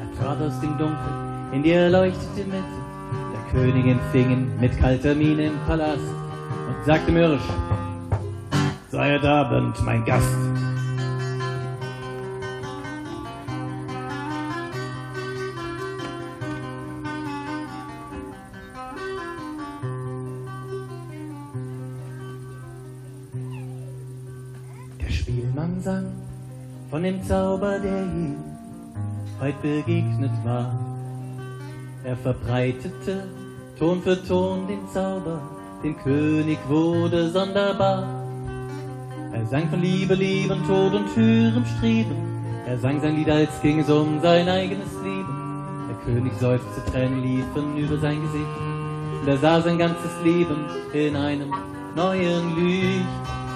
Er trat aus dem Dunkel in die erleuchtete Mitte. Der Königin fing ihn mit kalter Miene im Palast und sagte mürrisch, sei heute Abend mein Gast. Dem Zauber, der ihm heut begegnet war. Er verbreitete Ton für Ton den Zauber, dem König wurde sonderbar. Er sang von Liebe, und Tod und höherem Streben. Er sang sein Lied, als ging es um sein eigenes Leben. Der König seufzte, Tränen liefen über sein Gesicht. Und er sah sein ganzes Leben in einem neuen Licht.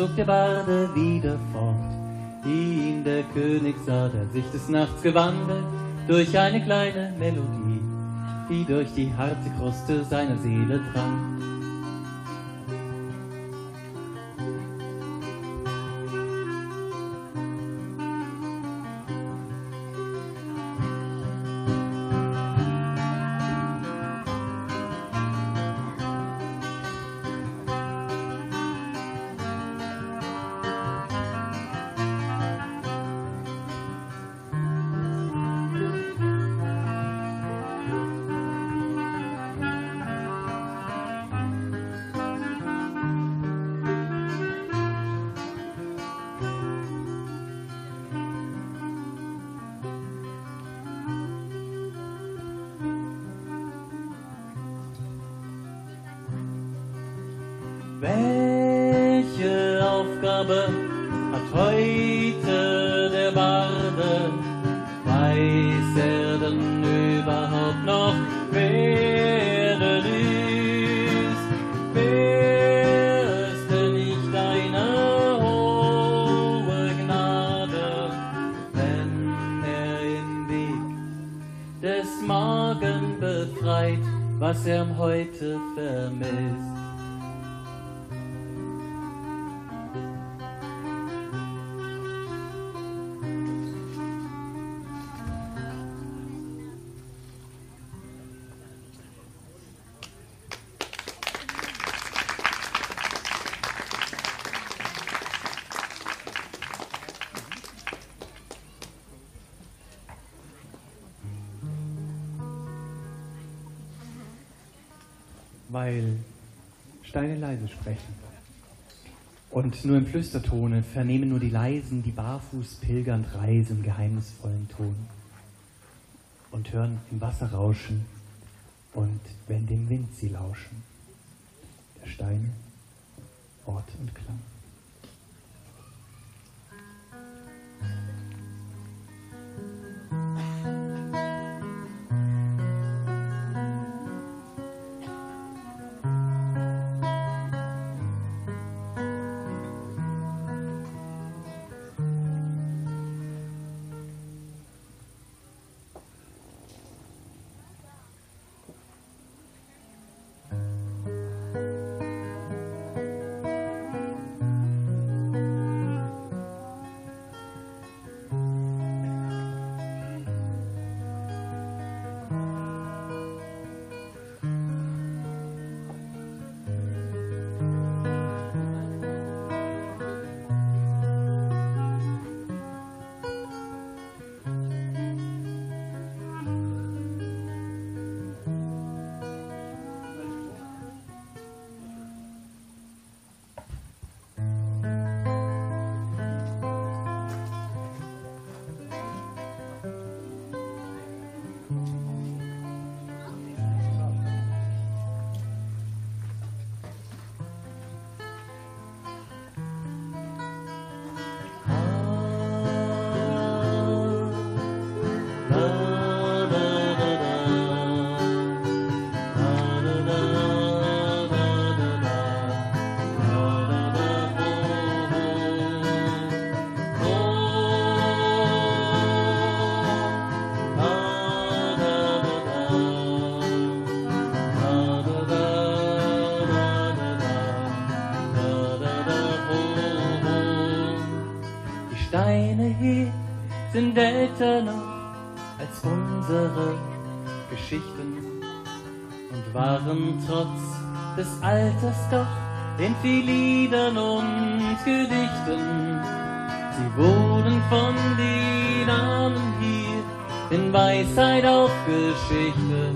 Verzog der Barde wieder fort. Ihn der König sah, der sich des Nachts gewandelt, durch eine kleine Melodie, die durch die harte Kruste seiner Seele drang. Was er heute vermisst? Sprechen. Und nur im Flüstertone vernehmen nur die Leisen, die barfuß pilgernd reisen, geheimnisvollen Ton. Und hören im Wasser rauschen und wenn dem Wind sie lauschen. Der Steine, Ort und Klang. Viel Liedern und Gedichten. Sie wurden von den Armen hier in Weisheit aufgeschichtet,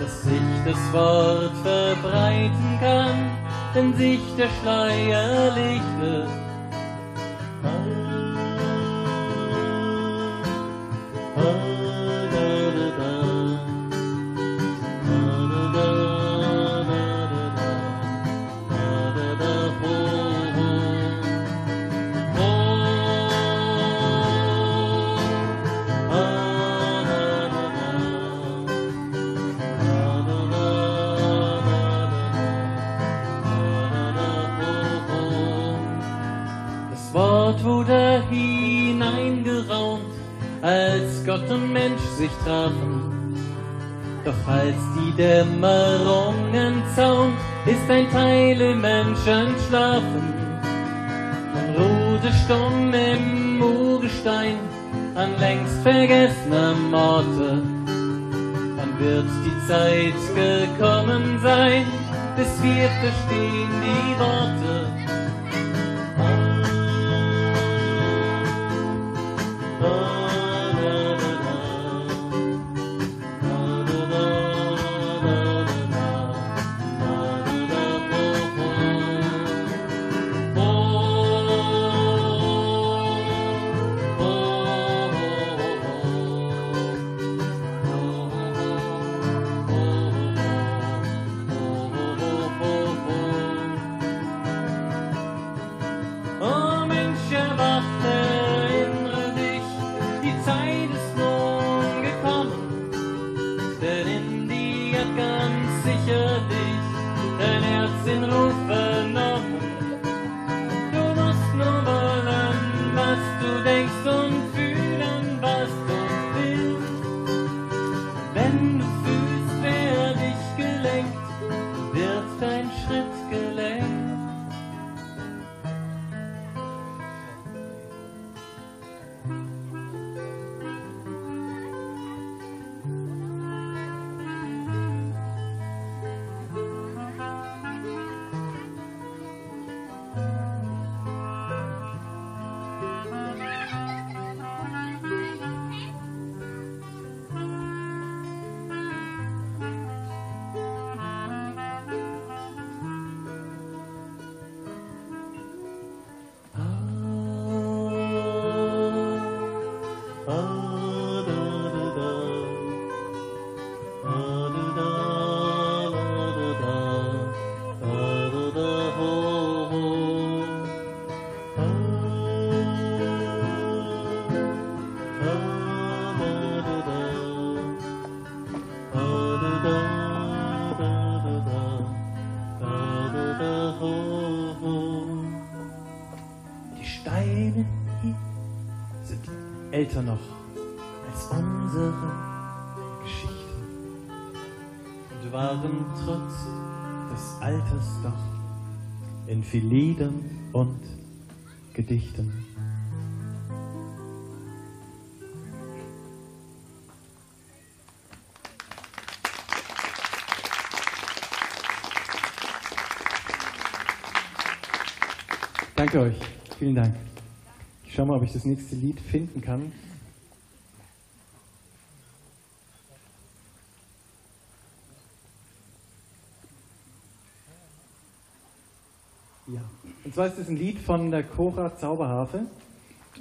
dass sich das Wort verbreiten kann, wenn sich der Schleier lichtet. In viel Liedern und Gedichten. Danke euch. Vielen Dank. Ich schau mal, ob ich das nächste Lied finden kann. Ja. Und zwar ist es ein Lied von der Cora Zauberharfe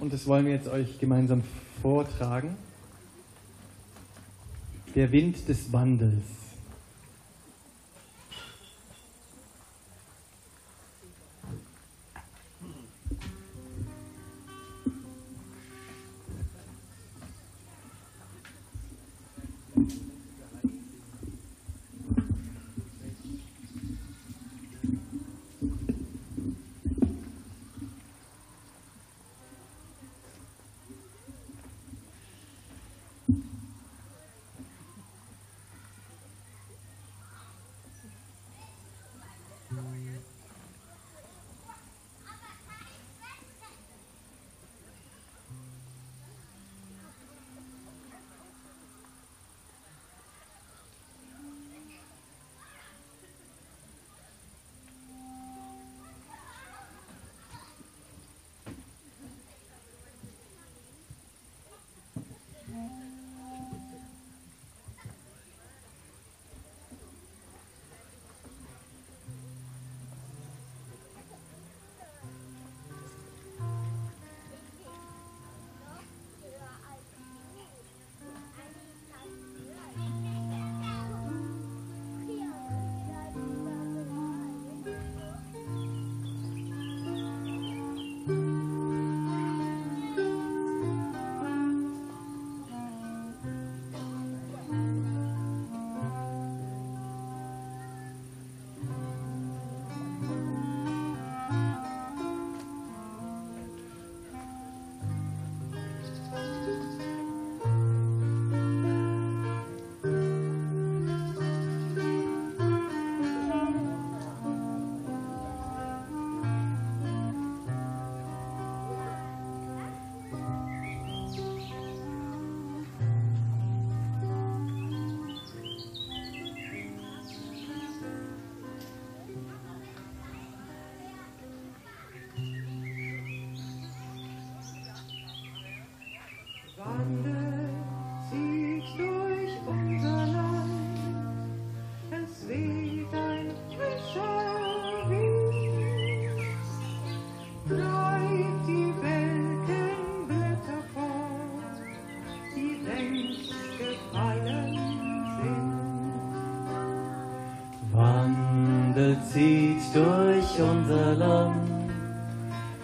und das wollen wir jetzt euch gemeinsam vortragen. Der Wind des Wandels.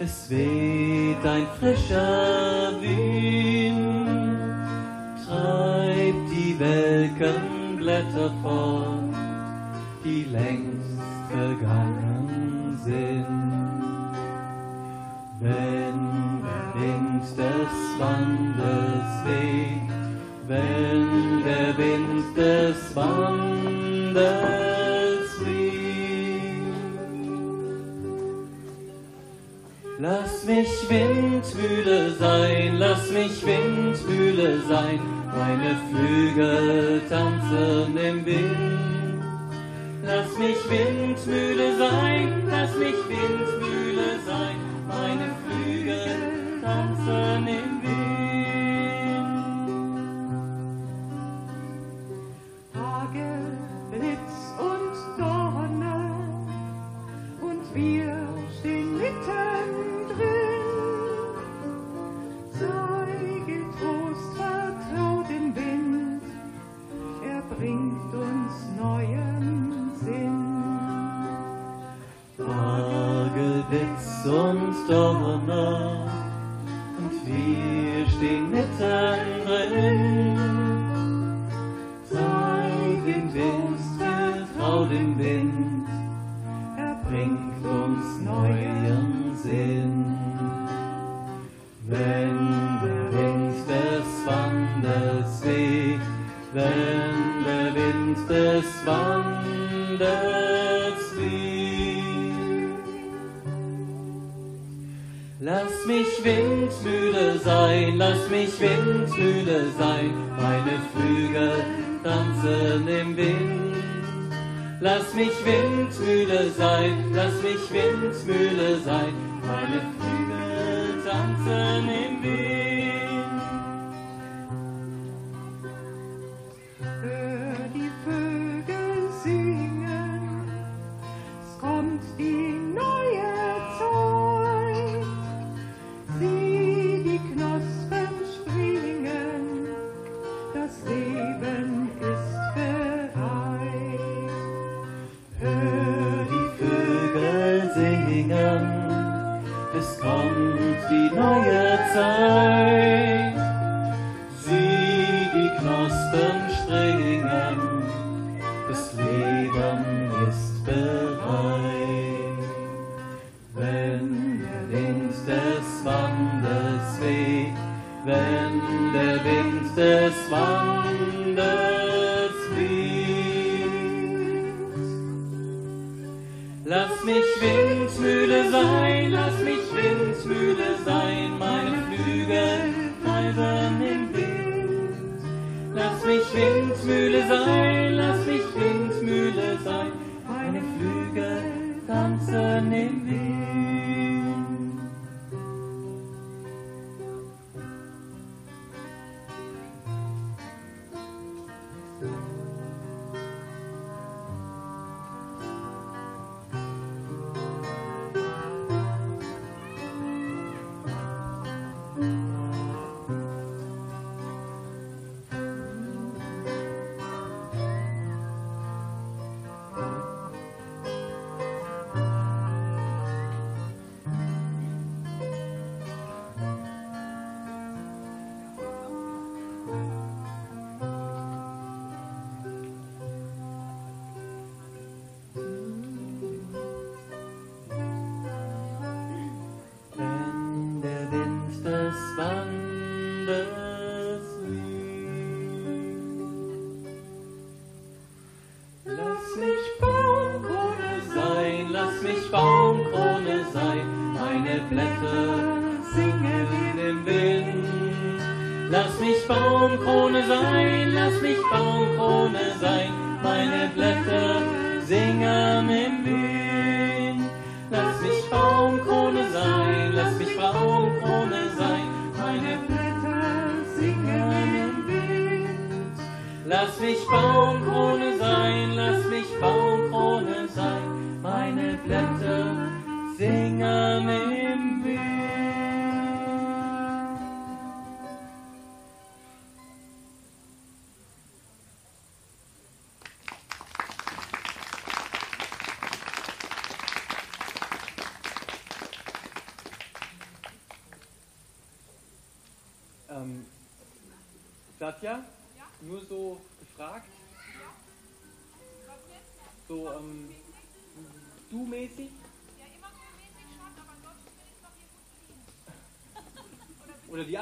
Sing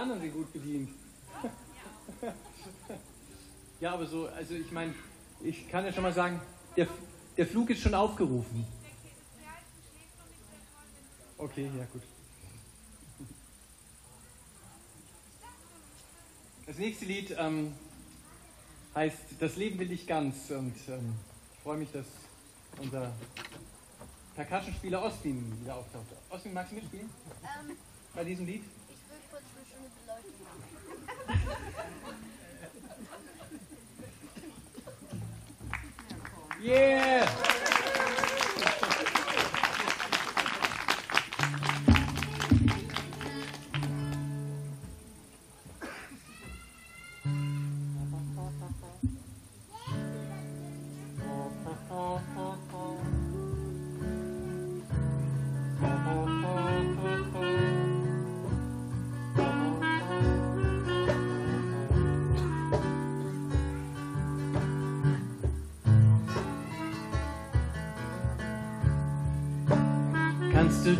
anderen sind gut bedient. [laughs] ja, aber so, also ich meine, ich kann ja schon mal sagen, der, der Flug ist schon aufgerufen. Okay, ja gut. Das nächste Lied ähm, heißt Das Leben will ich ganz und ähm, ich freue mich, dass unser Percussion-Spieler Ostin wieder auftaucht. Ostin, magst du mitspielen? Ähm, Bei diesem Lied? Yeah!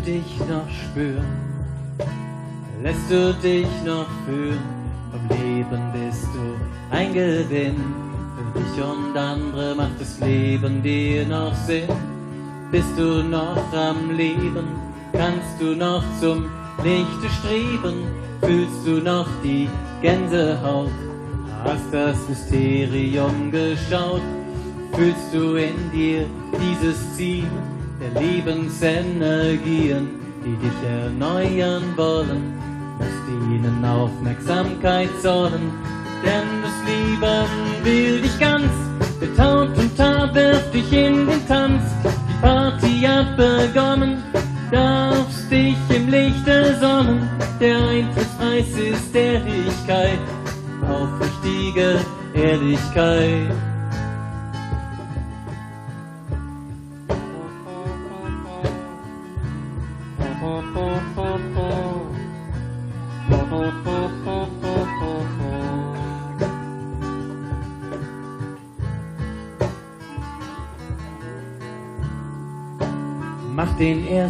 Dich noch spüren? Lässt du dich noch fühlen? Vom Leben bist du ein Gewinn. Für dich und andere macht das Leben dir noch Sinn. Bist du noch am Leben? Kannst du noch zum Lichte streben? Fühlst du noch die Gänsehaut? Hast das Mysterium geschaut? Fühlst du in dir dieses Ziel der Lebensenergien, die dich erneuern wollen? Musst ihnen Aufmerksamkeit zollen, denn das Leben will dich ganz. Haut und Tat wirft dich in den Tanz. Die Party hat begonnen, darfst dich im Lichte sonnen. Der Eintrittspreis ist Ehrlichkeit, aufrichtige Ehrlichkeit.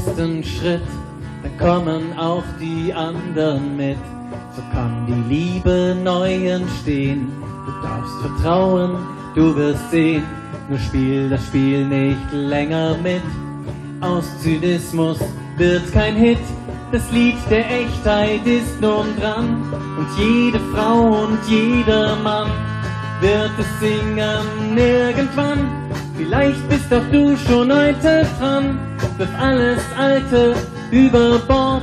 Ersten Schritt, dann kommen auch die anderen mit. So kann die Liebe neu entstehen. Du darfst vertrauen, du wirst sehen. Nur spiel das Spiel nicht länger mit. Aus Zynismus wird kein Hit. Das Lied der Echtheit ist nun dran. Und jede Frau und jeder Mann wird es singen irgendwann. Vielleicht bist auch du schon heute dran. Wirf alles Alte über Bord.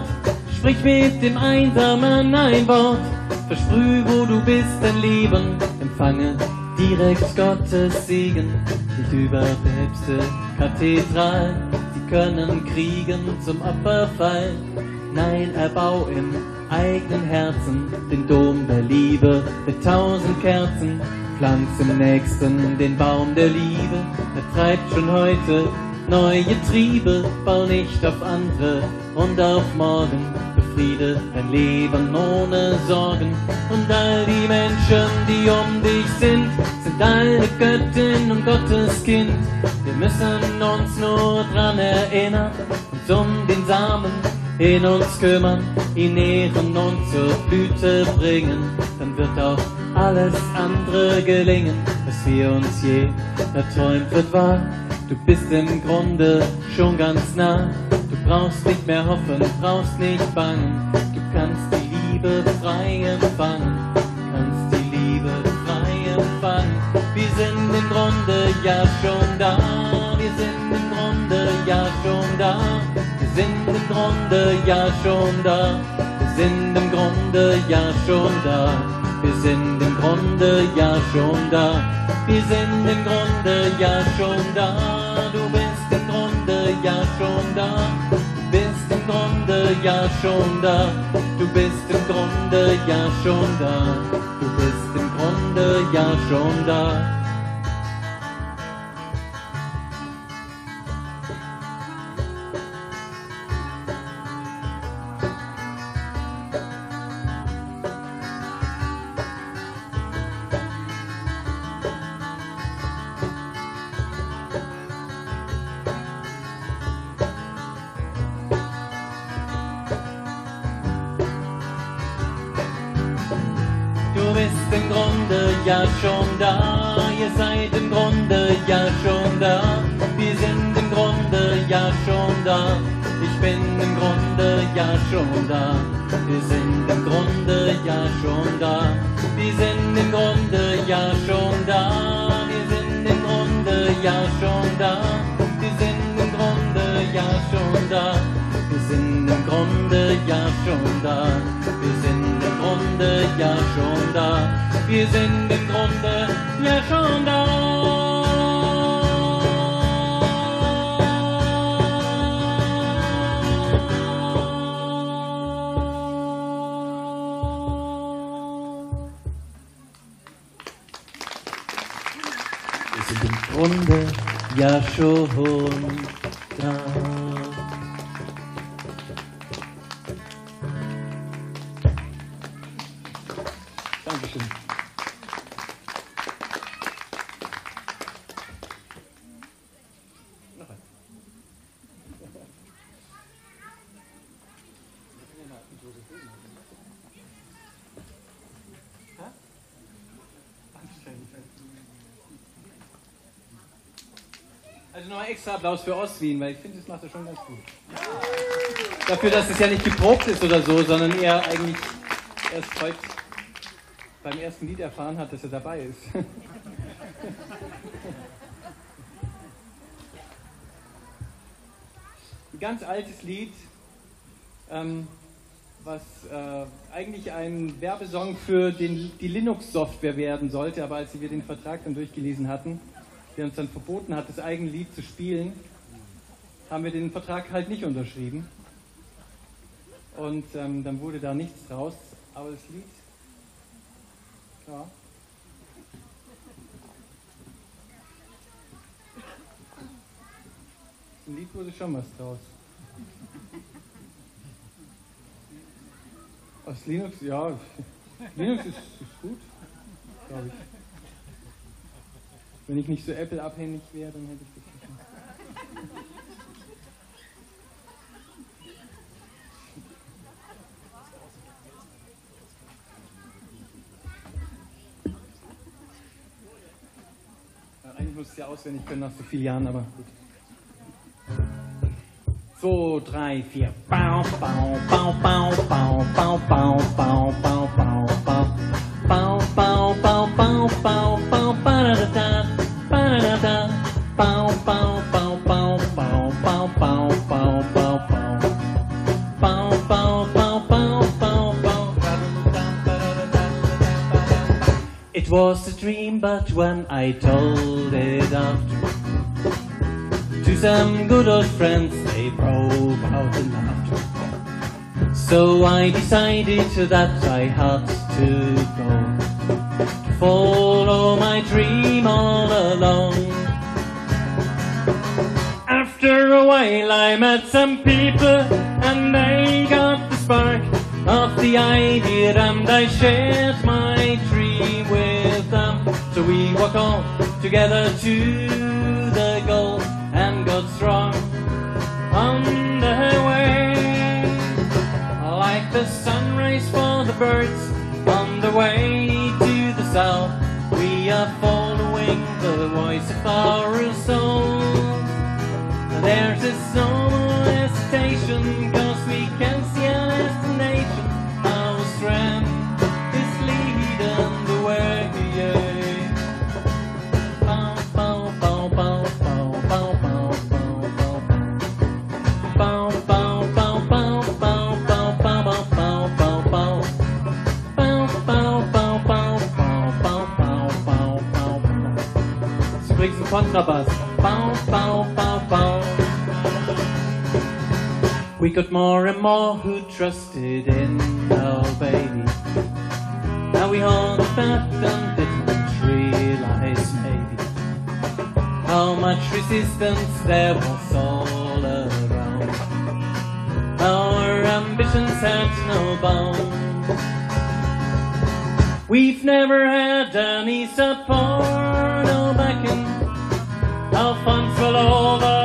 Sprich mit dem Einsamen ein Wort. Versprüh, wo du bist, dein Leben. Empfange direkt Gottes Segen. Nicht über Päpste, Kathedral. Sie können Kriegen zum Opfer fallen. Nein, erbau im eigenen Herzen den Dom der Liebe mit tausend Kerzen. Pflanz im Nächsten den Baum der Liebe, er treibt schon heute neue Triebe. Bau nicht auf andere und auf morgen, befriede dein Leben ohne Sorgen. Und all die Menschen, die um dich sind, sind deine Göttin und Gottes Kind. Wir müssen uns nur dran erinnern, uns um den Samen in uns kümmern, ihn nähren und zur Blüte bringen, dann wird auch alles andere gelingen, was wir uns je erträumt wird wahr. Du bist im Grunde schon ganz nah, du brauchst nicht mehr hoffen, brauchst nicht bangen, du kannst die Liebe frei empfangen, kannst die Liebe frei empfangen. Wir sind im Grunde ja schon da, wir sind im Grunde ja schon da. Wir sind im Grunde ja schon da. Wir sind im Grunde ja schon da. Wir sind im Grunde ja schon da. Wir sind im Grunde ja schon da. Du bist im Grunde ja schon da. Bist im Grunde ja schon da. Du bist im Grunde ja schon da. Du bist im Grunde ja schon da. Extra Applaus für Ostwien, weil ich finde, das macht er schon ganz gut. Dafür, dass es ja nicht geprobt ist oder so, sondern er eigentlich erst heute beim ersten Lied erfahren hat, dass er dabei ist. Ein ganz altes Lied, ähm, was äh, eigentlich ein Werbesong für den, die Linux-Software werden sollte, aber als wir den Vertrag dann durchgelesen hatten, der uns dann verboten hat, das eigene Lied zu spielen, haben wir den Vertrag halt nicht unterschrieben. Und ähm, dann wurde da nichts draus, aber das Lied ja. Im Lied wurde schon was draus. Aus Linux, ja. Linux ist, ist gut, glaube ich. Wenn ich nicht so Apple-abhängig wäre, dann hätte ich das. Ja, eigentlich muss es ja auswendig können nach so vielen Jahren, aber gut. So, drei, vier. Bau, bau, bau, bau, bau, bau, bau, bau, bau, bau, bau. Bau, but when I told it after to some good old friends, they broke out in laughter. So I decided that I had to go to follow my dream all alone. After a while, I met some people, and they got the spark of the idea, and I shared we walked on together to the goal and got strong on the way. Like the sunrise for the birds on the way to the south, we are following the voice of our souls. There's no hesitation, cause we can Bau, bau, bau, bau. We got more and more who trusted in our baby. Now we all felt and didn't realize maybe how much resistance there was all around. Our ambitions had no bounds. We've never had any support I'll all over.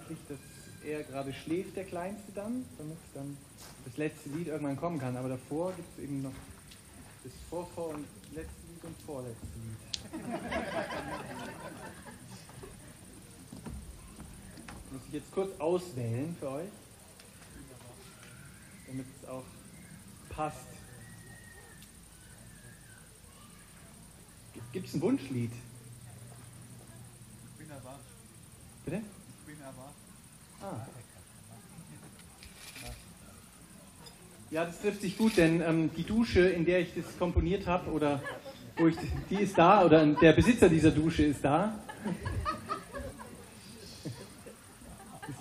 Zeitlich, dass er gerade schläft, der Kleinste dann, damit dann das letzte Lied irgendwann kommen kann. Aber davor gibt es eben noch das Vor-, Vor- und letzte Lied und vorletzte Lied. [laughs] Muss ich jetzt kurz auswählen für euch, damit es auch passt. Gibt es ein Wunschlied? Bitte? Ah. Ja, das trifft sich gut, denn ähm, die Dusche, in der ich das komponiert habe, oder wo ich, die ist da, oder der Besitzer dieser Dusche ist da.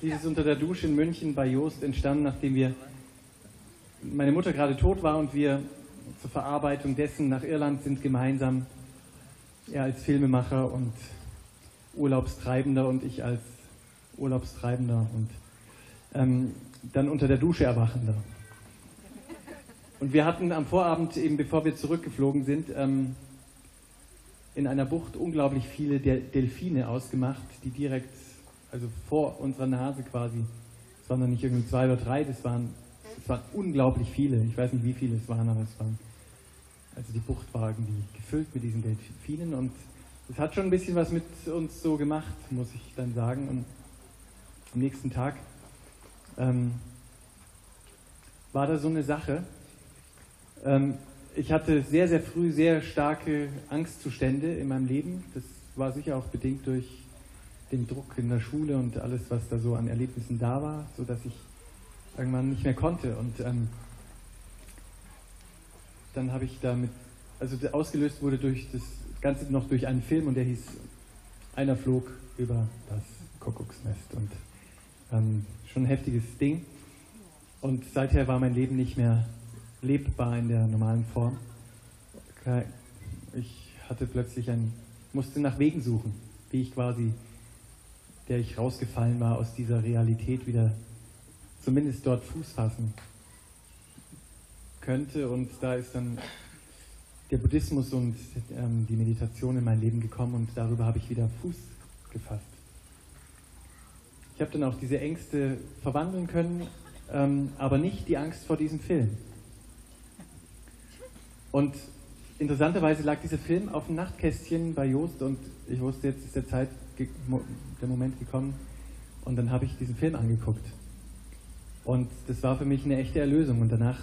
Das ist unter der Dusche in München bei Joost entstanden, nachdem wir meine Mutter gerade tot war und wir zur Verarbeitung dessen nach Irland sind gemeinsam. Er als Filmemacher und Urlaubstreibender und ich als Urlaubstreibender und ähm, dann unter der Dusche Erwachender. Und wir hatten am Vorabend, eben bevor wir zurückgeflogen sind, ähm, in einer Bucht unglaublich viele Del Delfine ausgemacht, die direkt, also vor unserer Nase quasi, es waren dann nicht irgendwie zwei oder drei, das waren, es waren unglaublich viele. Ich weiß nicht, wie viele es waren, aber es waren, also die Bucht war irgendwie gefüllt mit diesen Delfinen und es hat schon ein bisschen was mit uns so gemacht, muss ich dann sagen. Und am nächsten Tag ähm, war da so eine Sache. Ähm, ich hatte sehr, sehr früh sehr starke Angstzustände in meinem Leben. Das war sicher auch bedingt durch den Druck in der Schule und alles, was da so an Erlebnissen da war, sodass ich irgendwann nicht mehr konnte. Und ähm, dann habe ich damit, also ausgelöst wurde durch das Ganze noch durch einen Film und der hieß Einer flog über das Kuckucksnest und ähm, schon ein heftiges Ding. Und seither war mein Leben nicht mehr lebbar in der normalen Form. Ich hatte plötzlich ein, musste nach Wegen suchen, wie ich quasi, der ich rausgefallen war aus dieser Realität wieder zumindest dort Fuß fassen könnte. Und da ist dann der Buddhismus und ähm, die Meditation in mein Leben gekommen und darüber habe ich wieder Fuß gefasst. Ich habe dann auch diese Ängste verwandeln können, ähm, aber nicht die Angst vor diesem Film. Und interessanterweise lag dieser Film auf dem Nachtkästchen bei Joost und ich wusste, jetzt ist der Zeit, der Moment gekommen und dann habe ich diesen Film angeguckt. Und das war für mich eine echte Erlösung und danach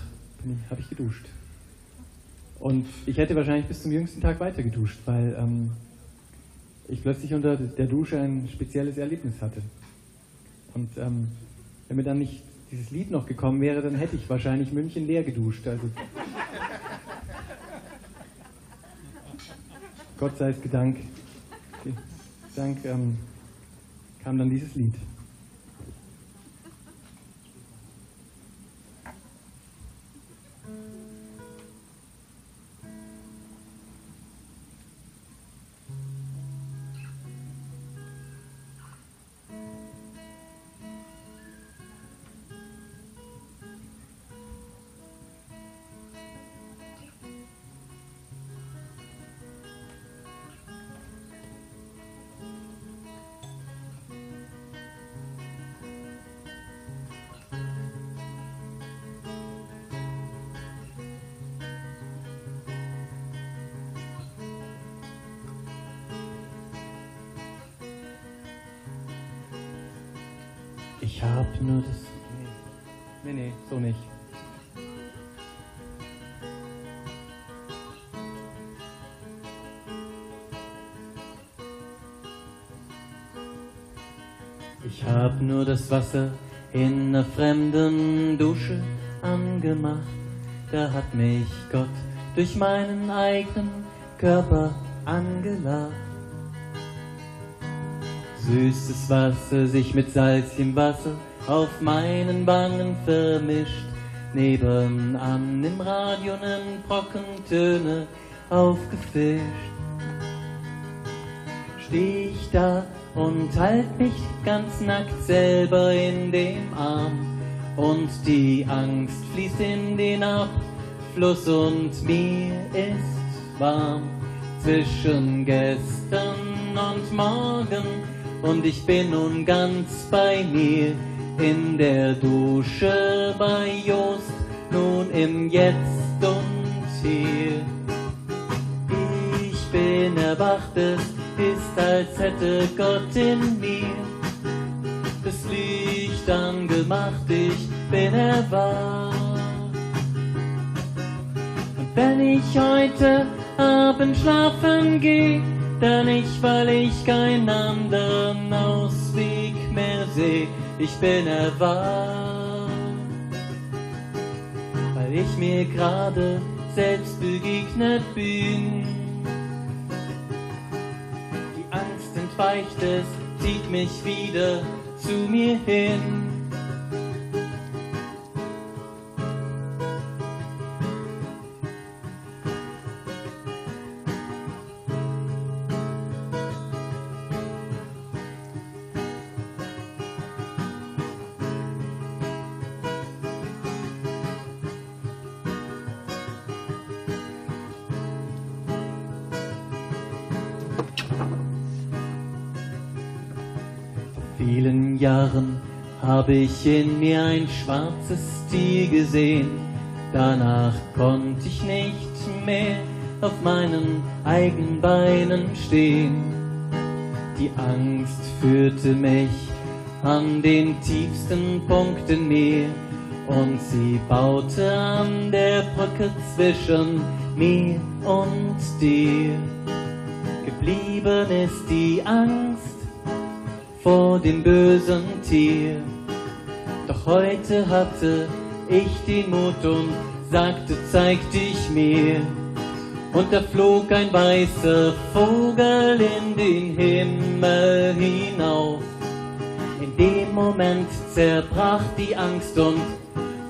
habe ich geduscht. Und ich hätte wahrscheinlich bis zum jüngsten Tag weiter geduscht, weil ähm, ich plötzlich unter der Dusche ein spezielles Erlebnis hatte. Und ähm, wenn mir dann nicht dieses Lied noch gekommen wäre, dann hätte ich wahrscheinlich München leer geduscht. Also Gott sei es Dank ähm, kam dann dieses Lied. Nur das Wasser in einer fremden Dusche angemacht. Da hat mich Gott durch meinen eigenen Körper angelacht. Süßes Wasser sich mit salzigem Wasser auf meinen Wangen vermischt. Nebenan im Radio nen Brockentöne aufgefischt. Steh ich da und halt mich ganz nackt selber in dem Arm. Und die Angst fließt in den Abfluss und mir ist warm zwischen gestern und morgen und ich bin nun ganz bei mir in der Dusche bei Jost, nun im Jetzt und hier. Ich bin erwacht, es ist, als hätte Gott in mir das Licht angemacht, ich bin erwacht. Und wenn ich heute Abend schlafen gehe, dann nicht, weil ich keinen anderen Ausweg mehr seh. Ich bin erwacht, weil ich mir gerade selbst begegnet bin. Angst entweicht, es zieht mich wieder zu mir hin. Habe ich in mir ein schwarzes Tier gesehen. Danach konnte ich nicht mehr auf meinen eigenen Beinen stehen. Die Angst führte mich an den tiefsten Punkt in mir und sie baute an der Brücke zwischen mir und dir. Geblieben ist die Angst vor dem bösen Tier. Doch heute hatte ich den Mut und sagte, zeig dich mir. Und da flog ein weißer Vogel in den Himmel hinauf. In dem Moment zerbrach die Angst und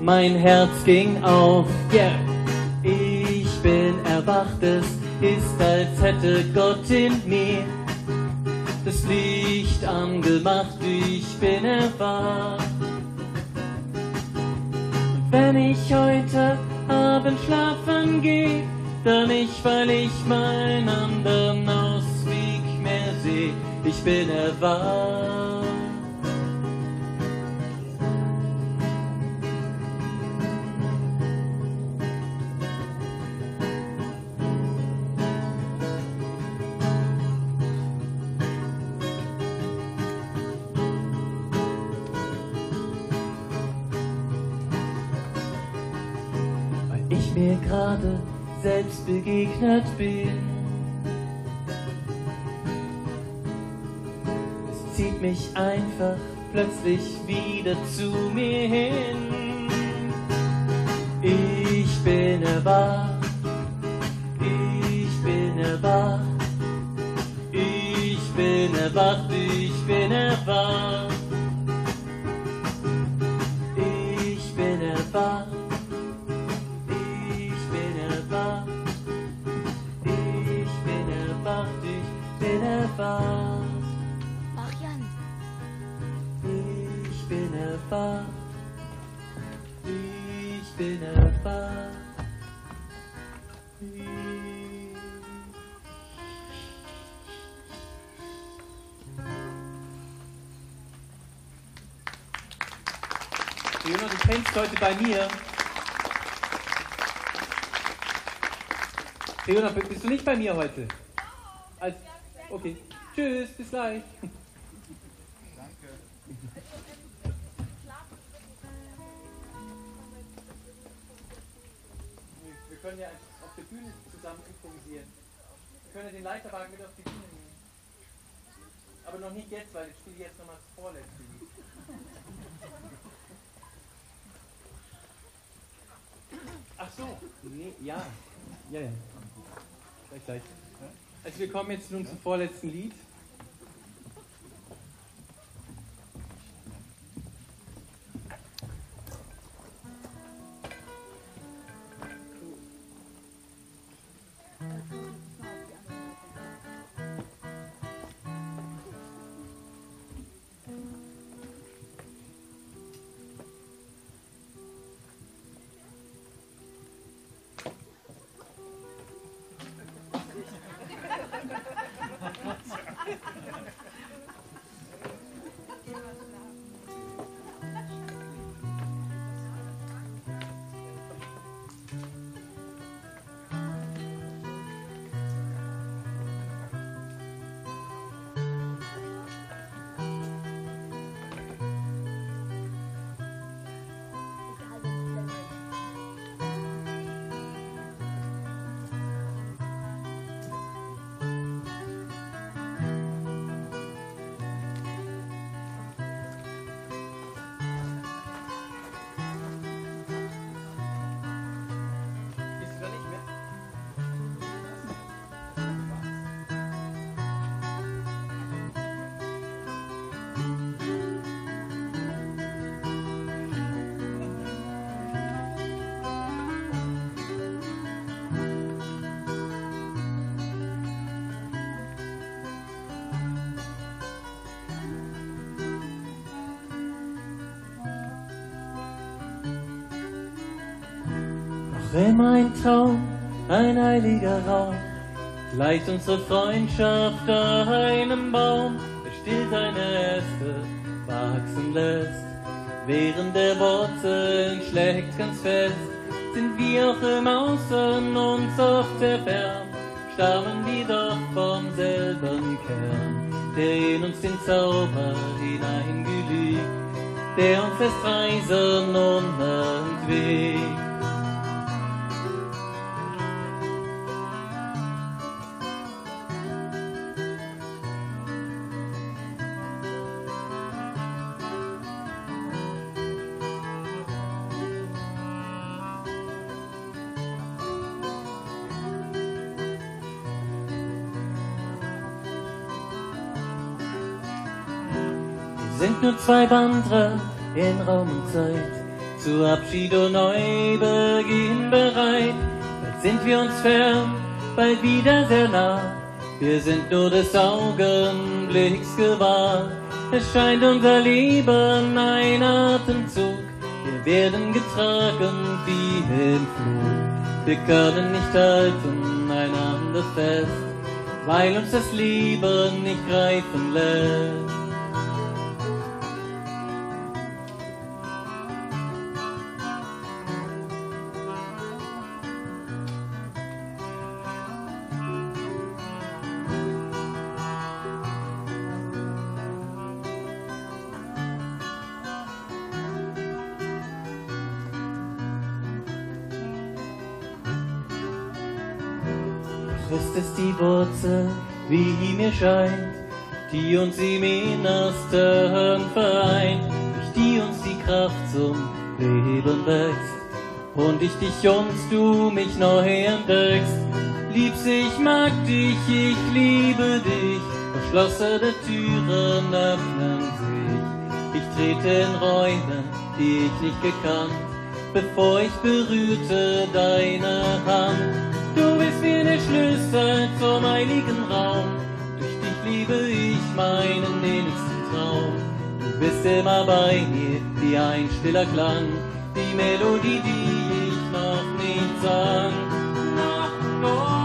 mein Herz ging auf. Yeah. Ich bin erwacht, es ist, als hätte Gott in mir das Licht angemacht, ich bin erwacht. Wenn ich heute Abend schlafen gehe, dann nicht, weil ich meinen anderen Ausweg mehr seh, ich bin erwacht. Begegnet bin. zieht mich einfach plötzlich wieder zu mir hin. Ich bin erwacht, ich bin erwacht, ich bin erwacht, ich bin erwacht. Bei mir. Fiona, bist du nicht bei mir heute? Als, okay. Tschüss, bis gleich. Wir können ja auf der Bühne zusammen improvisieren. Wir können ja den Leiterwagen mit auf die Bühne nehmen. Aber noch nicht jetzt, weil ich spiele jetzt nochmal das vorletzte. Ach so, ja. Ja, ja. Gleich, gleich. Also wir kommen jetzt nun zum vorletzten Lied. Noch immer ein Traum, ein heiliger Raum, gleicht unsere Freundschaft einem Baum, der still seine Äste wachsen lässt. Während der Wurzeln schlägt ganz fest, sind wir auch im Außen uns oft entfernt, stammen wir doch vom selben Kern, der in uns den Zauber hineingelegt, der uns lässt reisen und Nur zwei Wanderer in Raum und Zeit, zu Abschied und Neubeginn bereit. Bald sind wir uns fern, bald wieder sehr nah. Wir sind nur des Augenblicks gewahr. Es scheint unser Leben ein Atemzug. Wir werden getragen wie im Flug. Wir können nicht halten einander fest, weil uns das Leben nicht greifen lässt. Wurzel, wie mir scheint, die uns im Innersten vereint, durch die uns die Kraft zum Leben wächst. Und ich dich und du mich neu entdeckst. Liebs, ich mag dich, ich liebe dich, verschlossene Türen öffnen sich. Ich trete in Räume, die ich nicht gekannt, bevor ich berührte deine Schlüssel zum heiligen Raum, durch dich liebe ich meinen innigsten Traum. Du bist immer bei mir, wie ein stiller Klang, die Melodie, die ich noch nicht sang. Na,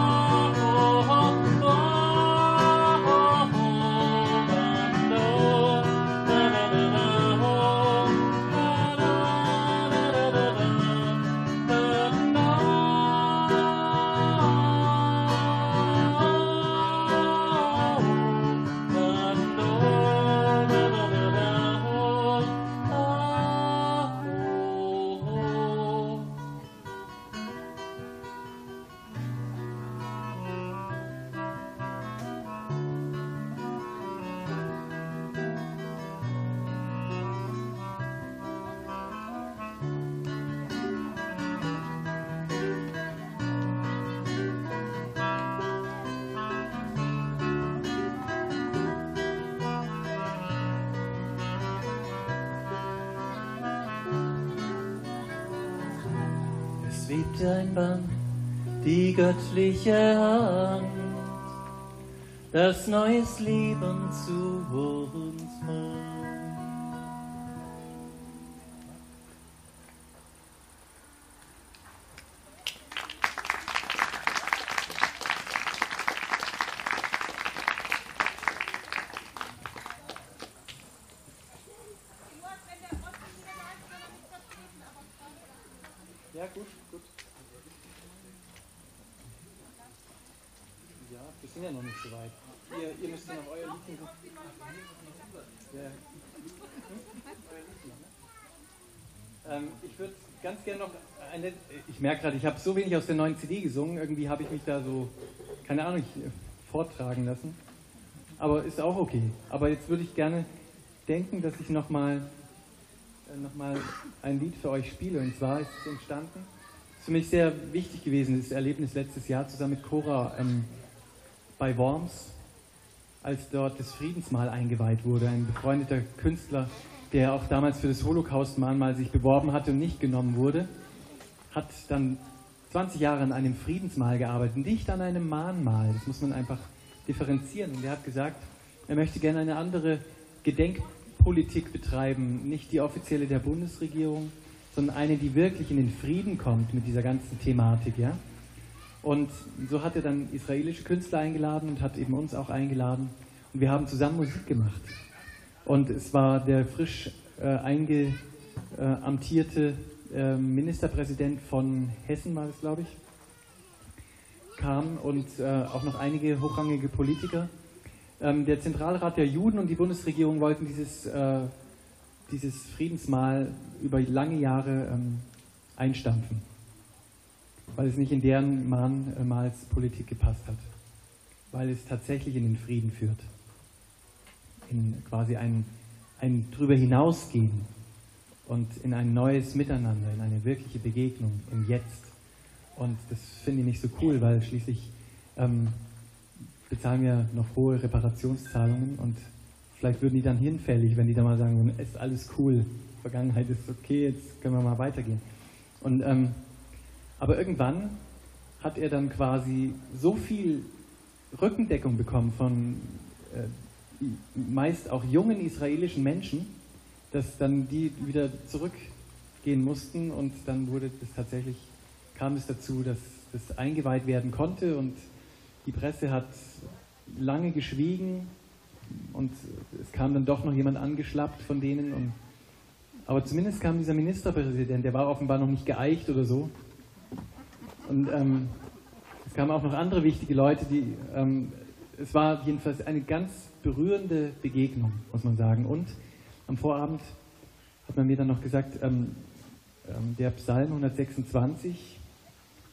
göttliche Hand, das neues Leben zu uns macht. Ganz gerne noch eine. Ich merke gerade, ich habe so wenig aus der neuen CD gesungen. Irgendwie habe ich mich da so, keine Ahnung, äh, vortragen lassen. Aber ist auch okay. Aber jetzt würde ich gerne denken, dass ich nochmal noch mal ein Lied für euch spiele. Und zwar ist es entstanden, ist für mich sehr wichtig gewesen, das Erlebnis letztes Jahr zusammen mit Cora ähm, bei Worms, als dort das Friedensmahl eingeweiht wurde. Ein befreundeter Künstler, der auch damals für das Holocaust-Mahnmal sich beworben hatte und nicht genommen wurde, hat dann 20 Jahre an einem Friedensmahl gearbeitet, nicht an einem Mahnmal. Das muss man einfach differenzieren. Und er hat gesagt, er möchte gerne eine andere Gedenkpolitik betreiben, nicht die offizielle der Bundesregierung, sondern eine, die wirklich in den Frieden kommt mit dieser ganzen Thematik. Ja? Und so hat er dann israelische Künstler eingeladen und hat eben uns auch eingeladen. Und wir haben zusammen Musik gemacht. Und es war der frisch äh, eingeamtierte äh, Ministerpräsident von Hessen, war das, glaube ich, kam und äh, auch noch einige hochrangige Politiker. Ähm, der Zentralrat der Juden und die Bundesregierung wollten dieses, äh, dieses Friedensmahl über lange Jahre ähm, einstampfen, weil es nicht in deren Mahnmalspolitik gepasst hat, weil es tatsächlich in den Frieden führt, in quasi ein, ein drüber hinausgehen und in ein neues Miteinander, in eine wirkliche Begegnung im Jetzt. Und das finde ich nicht so cool, weil schließlich ähm, bezahlen wir noch hohe Reparationszahlungen und vielleicht würden die dann hinfällig, wenn die dann mal sagen würden, es ist alles cool, Vergangenheit ist okay, jetzt können wir mal weitergehen. Und, ähm, aber irgendwann hat er dann quasi so viel Rückendeckung bekommen von äh, meist auch jungen israelischen Menschen, dass dann die wieder zurückgehen mussten und dann wurde das tatsächlich, kam es dazu, dass das eingeweiht werden konnte und die Presse hat lange geschwiegen und es kam dann doch noch jemand angeschlappt von denen. Und, aber zumindest kam dieser Ministerpräsident, der war offenbar noch nicht geeicht oder so. Und ähm, es kamen auch noch andere wichtige Leute, die. Ähm, es war jedenfalls eine ganz berührende Begegnung, muss man sagen. Und am Vorabend hat man mir dann noch gesagt, ähm, ähm, der Psalm 126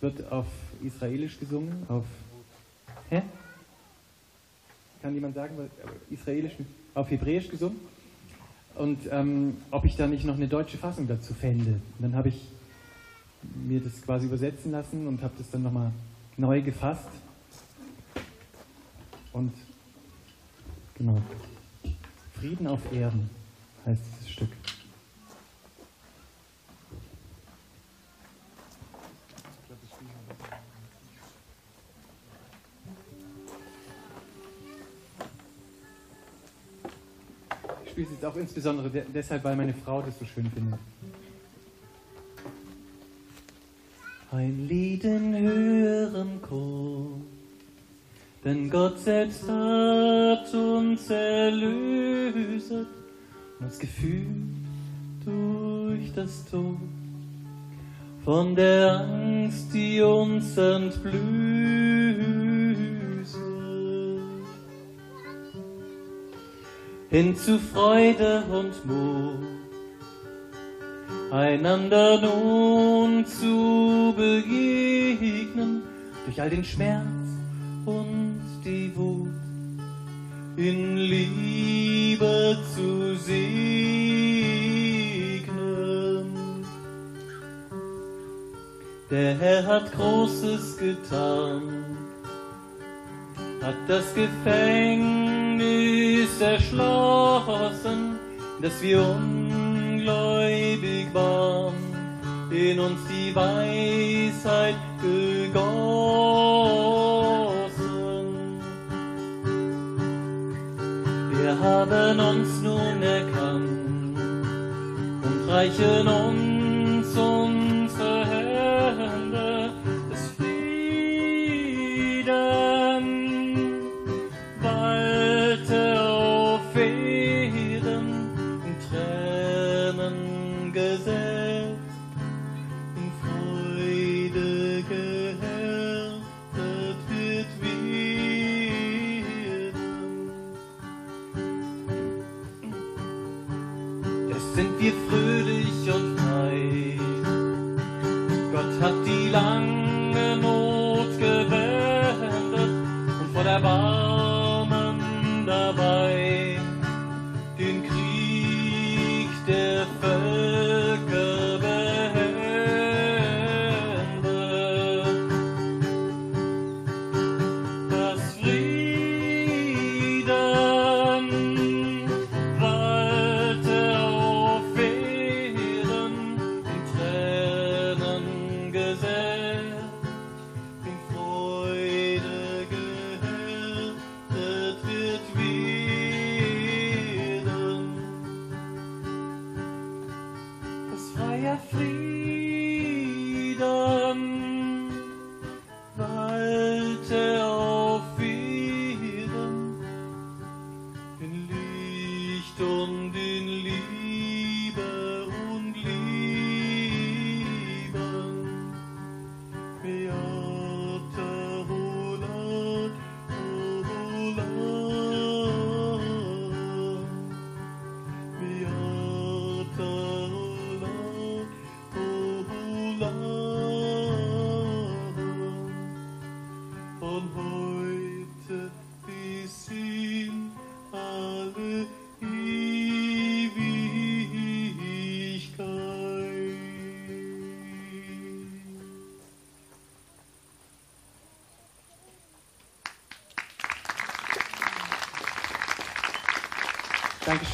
wird auf Israelisch gesungen, auf Hä? kann jemand sagen, äh, israelisch auf Hebräisch gesungen. Und ähm, ob ich da nicht noch eine deutsche Fassung dazu fände. Und dann habe ich mir das quasi übersetzen lassen und habe das dann nochmal neu gefasst. Und genau. Frieden auf Erden heißt dieses Stück. Ich spiele es jetzt auch insbesondere de deshalb, weil meine Frau das so schön findet. Ein Lied in höherem Chor, denn Gott selbst hat uns erlöset, uns gefühlt durch das Tod, von der Angst, die uns entblößet. Hin zu Freude und Mut einander nun zu begegnen, durch all den Schmerz und die Wut, in Liebe zu segnen. Der Herr hat Großes getan, hat das Gefängnis erschlossen, dass wir ungläubig waren, in uns die Weisheit gegossen. Wir haben uns nun erkannt und reichen uns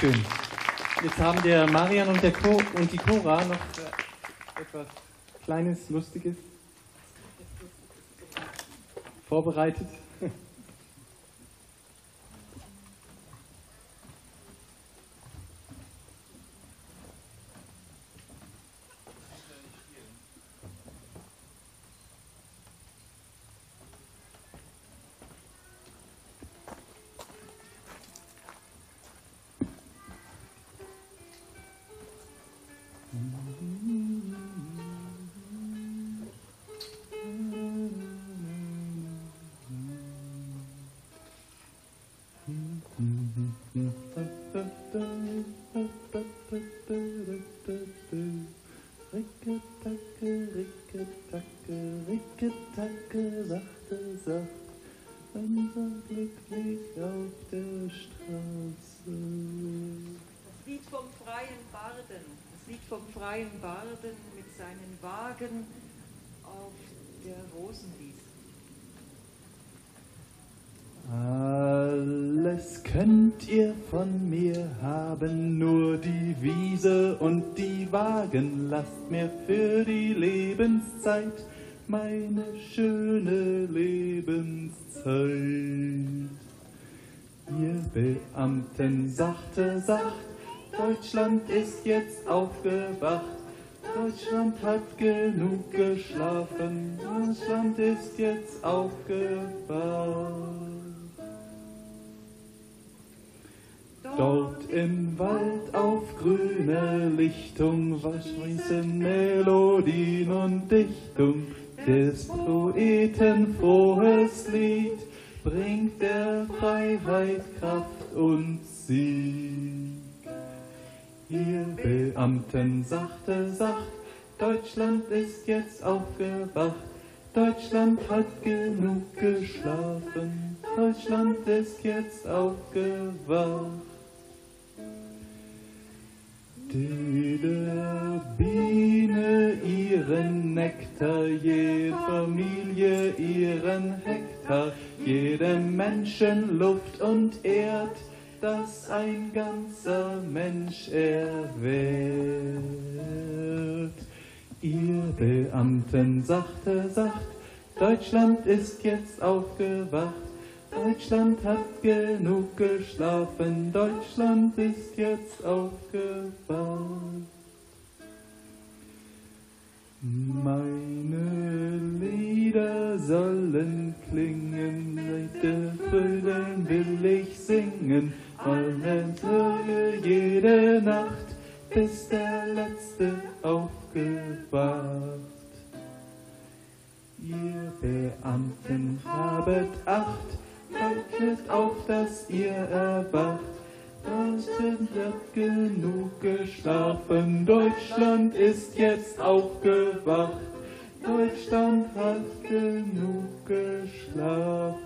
Dankeschön. Jetzt haben der Marian und, der Ko und die Cora noch äh, etwas Kleines, Lustiges vorbereitet. Wagen auf der Rosenwiese. Alles könnt ihr von mir haben, nur die Wiese und die Wagen. Lasst mir für die Lebenszeit meine schöne Lebenszeit. Ihr Beamten sachte, sacht, Deutschland ist jetzt aufgewacht. Deutschland hat genug geschlafen, Deutschland ist jetzt aufgewacht. Dort im Wald auf grüne Lichtung, weiße Melodien und Dichtung, des Poeten frohes Lied bringt der Freiheit Kraft und Sieg. Ihr Beamten sachte, sacht, Deutschland ist jetzt aufgewacht, Deutschland hat genug geschlafen, Deutschland ist jetzt aufgewacht. Jede Biene ihren Nektar, jede Familie ihren Hektar, jedem Menschen Luft und Erd, das ein ganzer Mensch erwählt. Ihr Beamten sachte, sacht, Deutschland ist jetzt aufgewacht, Deutschland hat genug geschlafen, Deutschland ist jetzt aufgewacht. Meine Lieder sollen klingen, Leute Frödeln will ich singen, alle Tage, jede Nacht, bis der Letzte aufgewacht. Ihr Beamten habet Acht, haltet auf, dass ihr erwacht. Deutschland hat genug geschlafen, Deutschland ist jetzt aufgewacht. Deutschland hat genug geschlafen.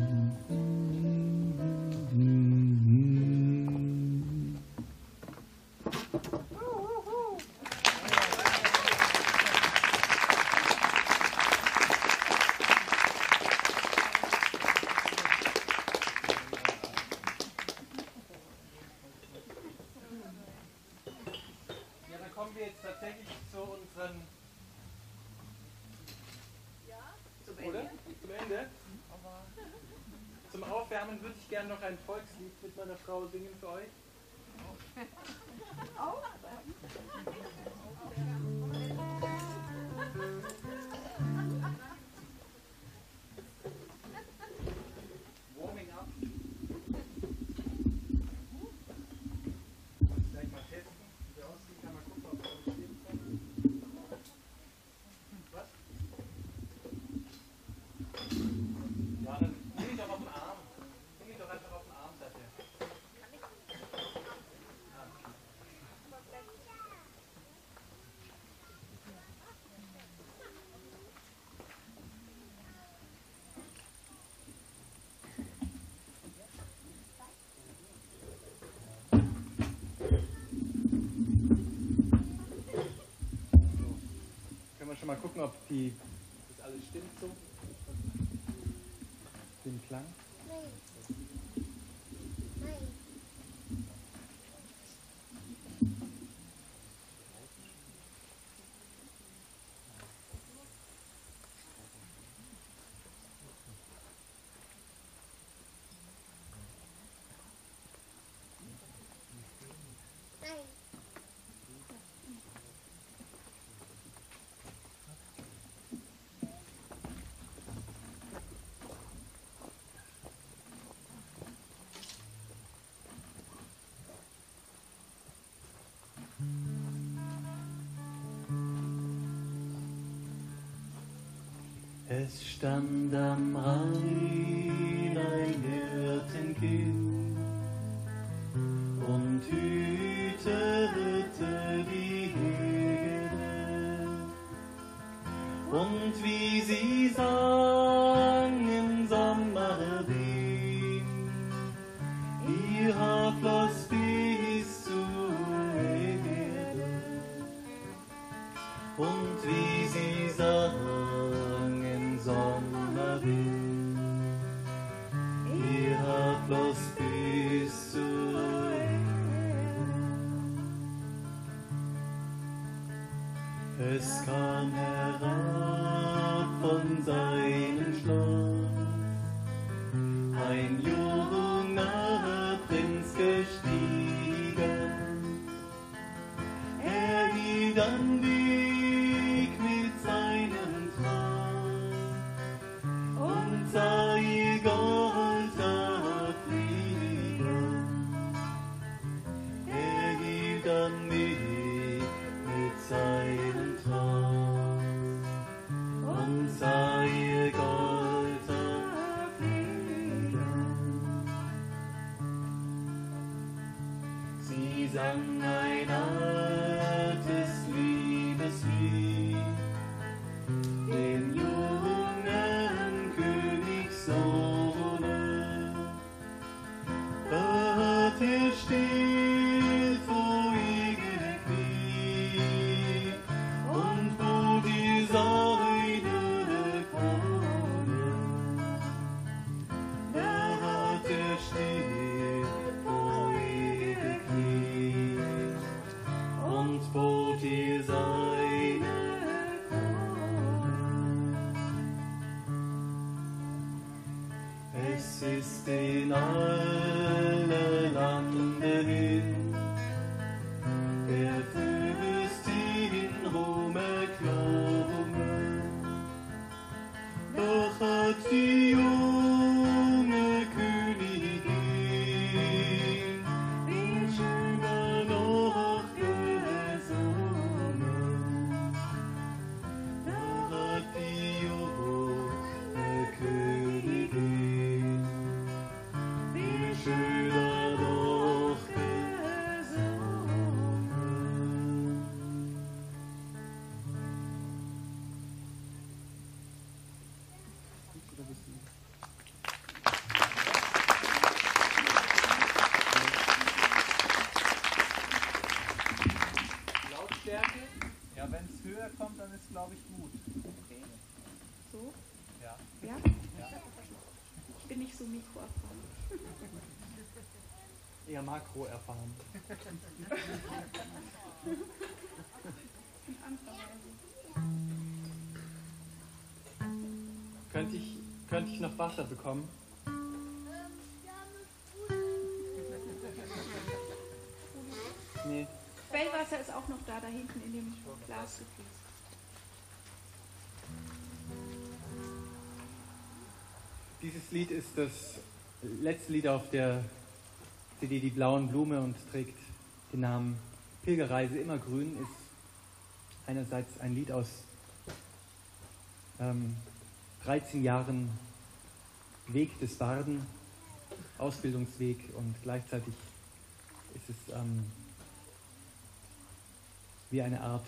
Oh. Mal gucken, ob die, das alles stimmt so? Den Klang? Es stand am Rhein ein Hirtenkind wenn es höher kommt, dann ist glaube ich gut. Okay. So? Ja. Ja? Ich bin nicht so mikroerfahren. Eher Makro erfahren. In [laughs] anderer Weise. Könnte ich, könnte ich noch Wasser bekommen? Noch da, da hinten in dem Glasgefäß. Dieses Lied ist das letzte Lied auf der CD Die blauen Blume und trägt den Namen Pilgerreise immer grün. Ist einerseits ein Lied aus ähm, 13 Jahren Weg des Barden, Ausbildungsweg und gleichzeitig ist es ähm, wie eine Art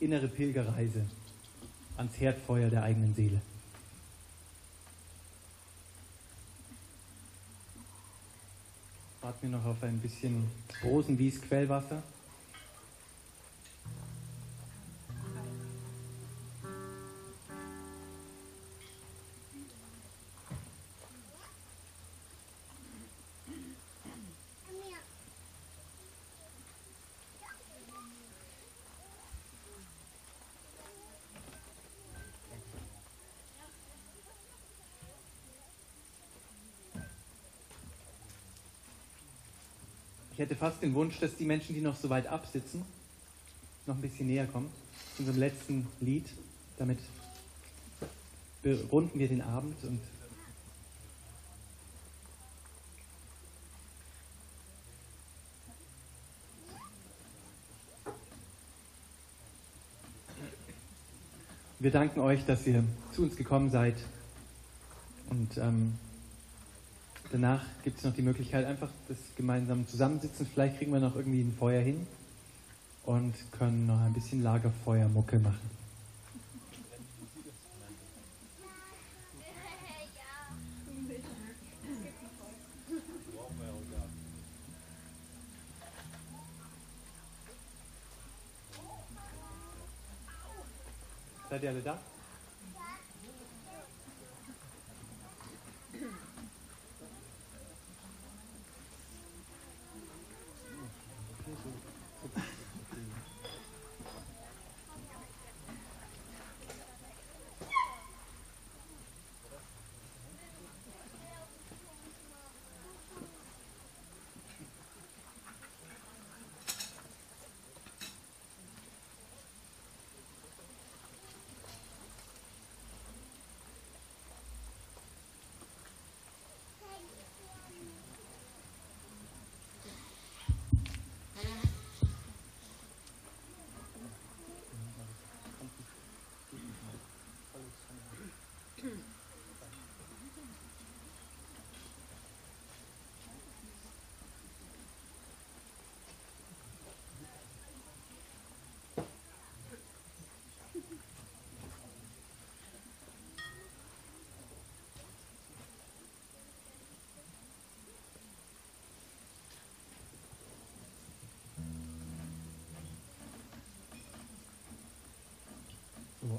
innere Pilgerreise ans Herdfeuer der eigenen Seele. Warten wir noch auf ein bisschen Rosenwies Quellwasser. Ich hätte fast den Wunsch, dass die Menschen, die noch so weit absitzen, noch ein bisschen näher kommen. Zu unserem letzten Lied. Damit runden wir den Abend und Wir danken euch, dass ihr zu uns gekommen seid und ähm, danach gibt es noch die Möglichkeit, einfach das gemeinsame Zusammensitzen. Vielleicht kriegen wir noch irgendwie ein Feuer hin und können noch ein bisschen Lagerfeuermucke machen.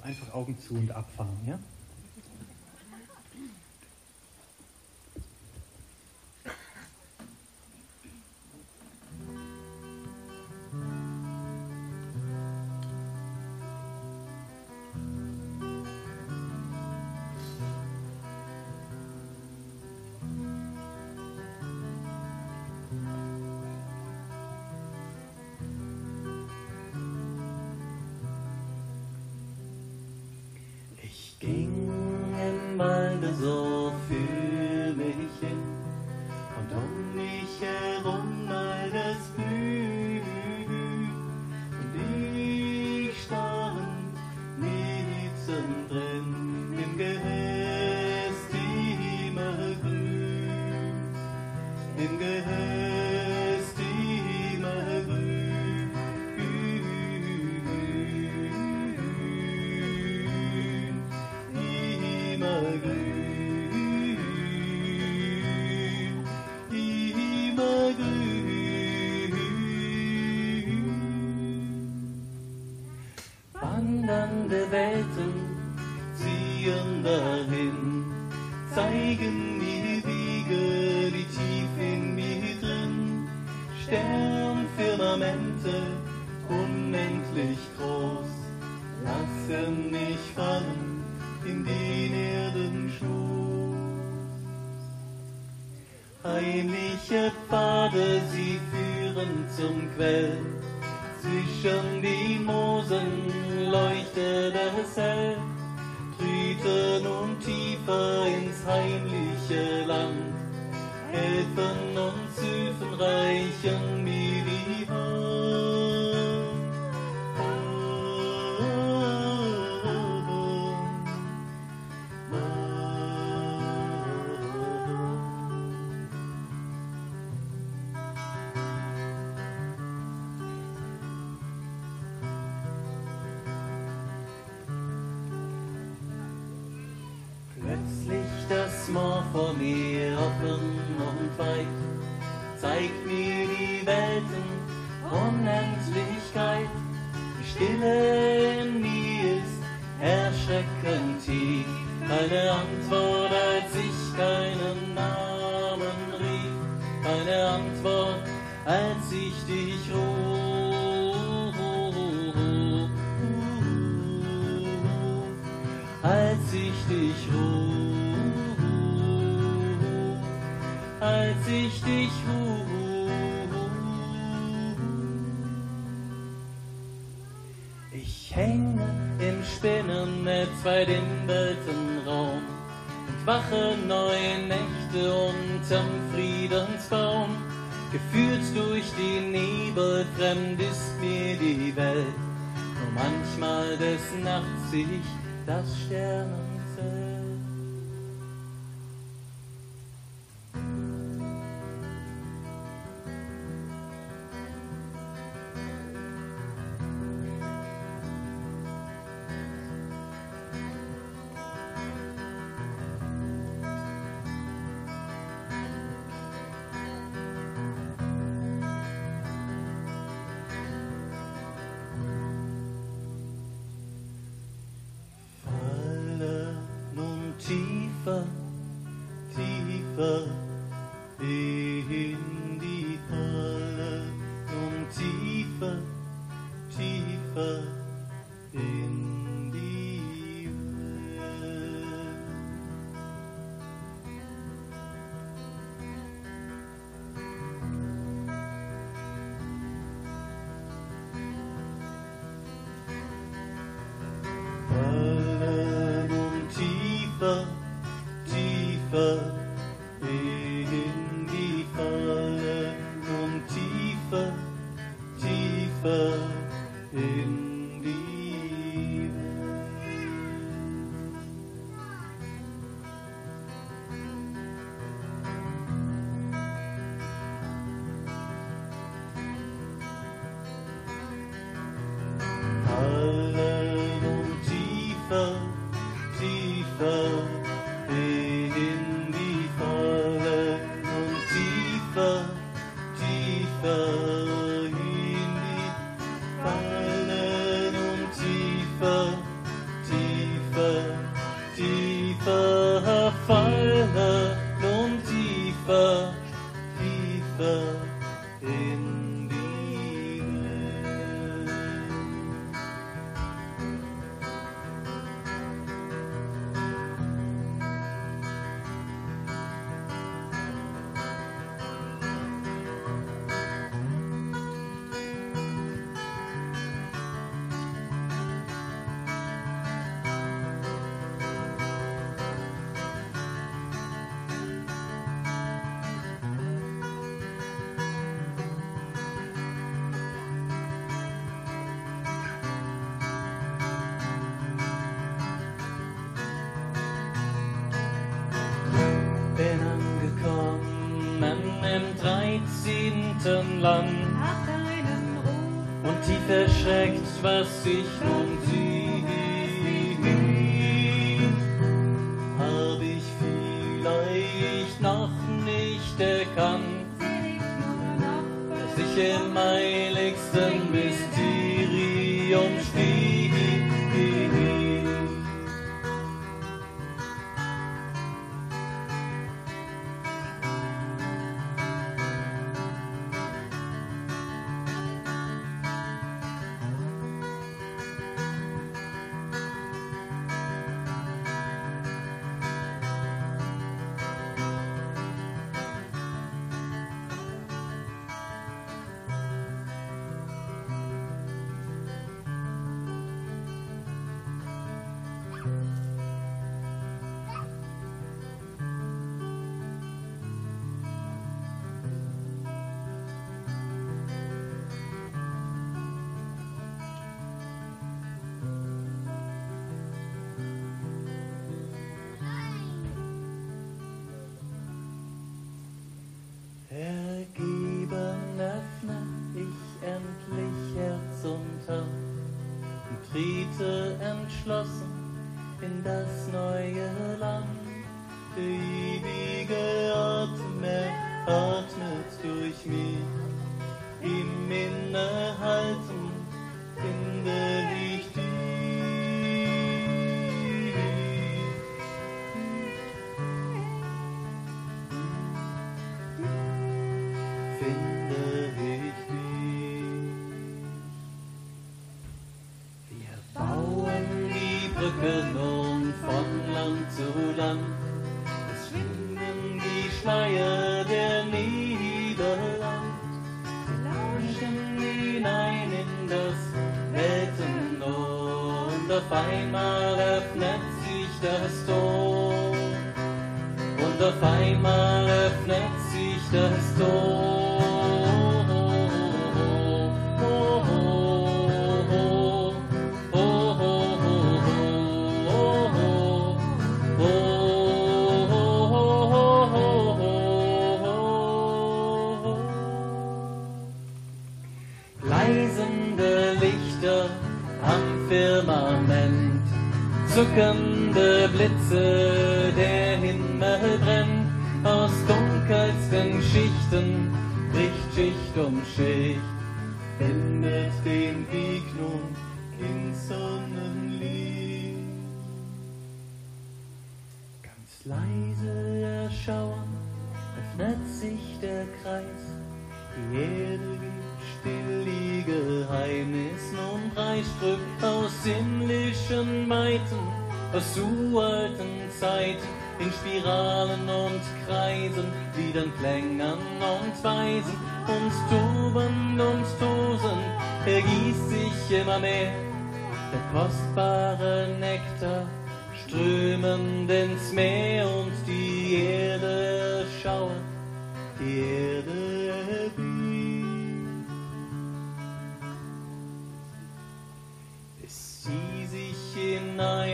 einfach Augen zu und abfahren, ja? 几分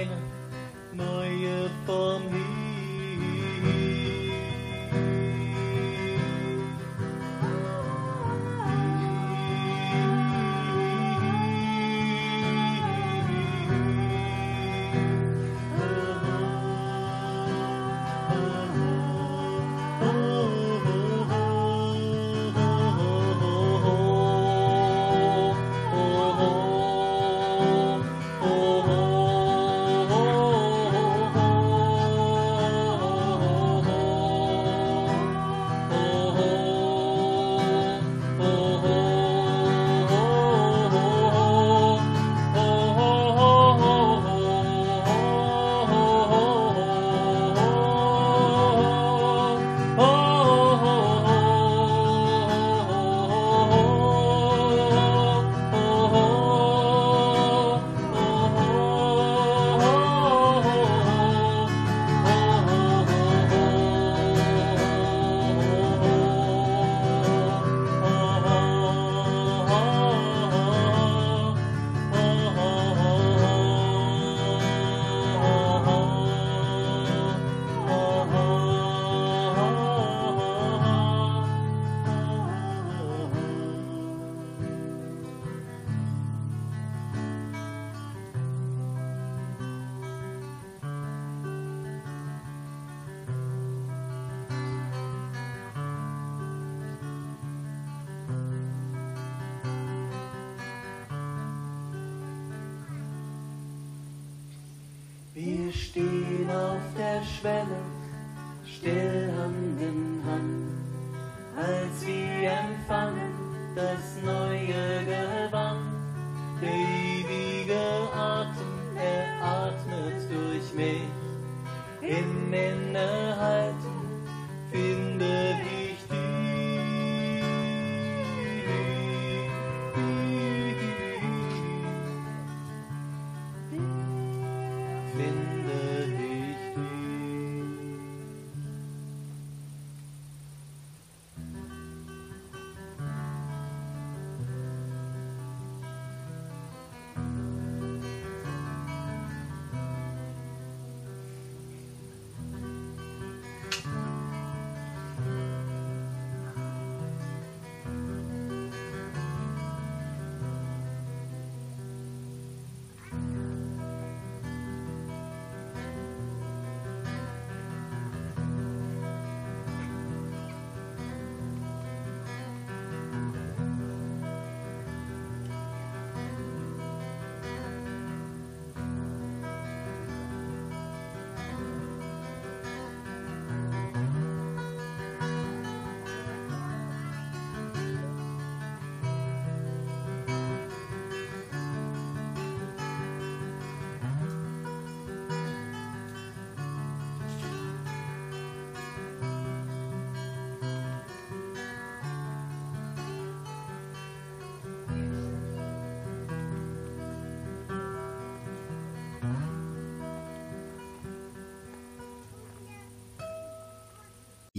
in eine neue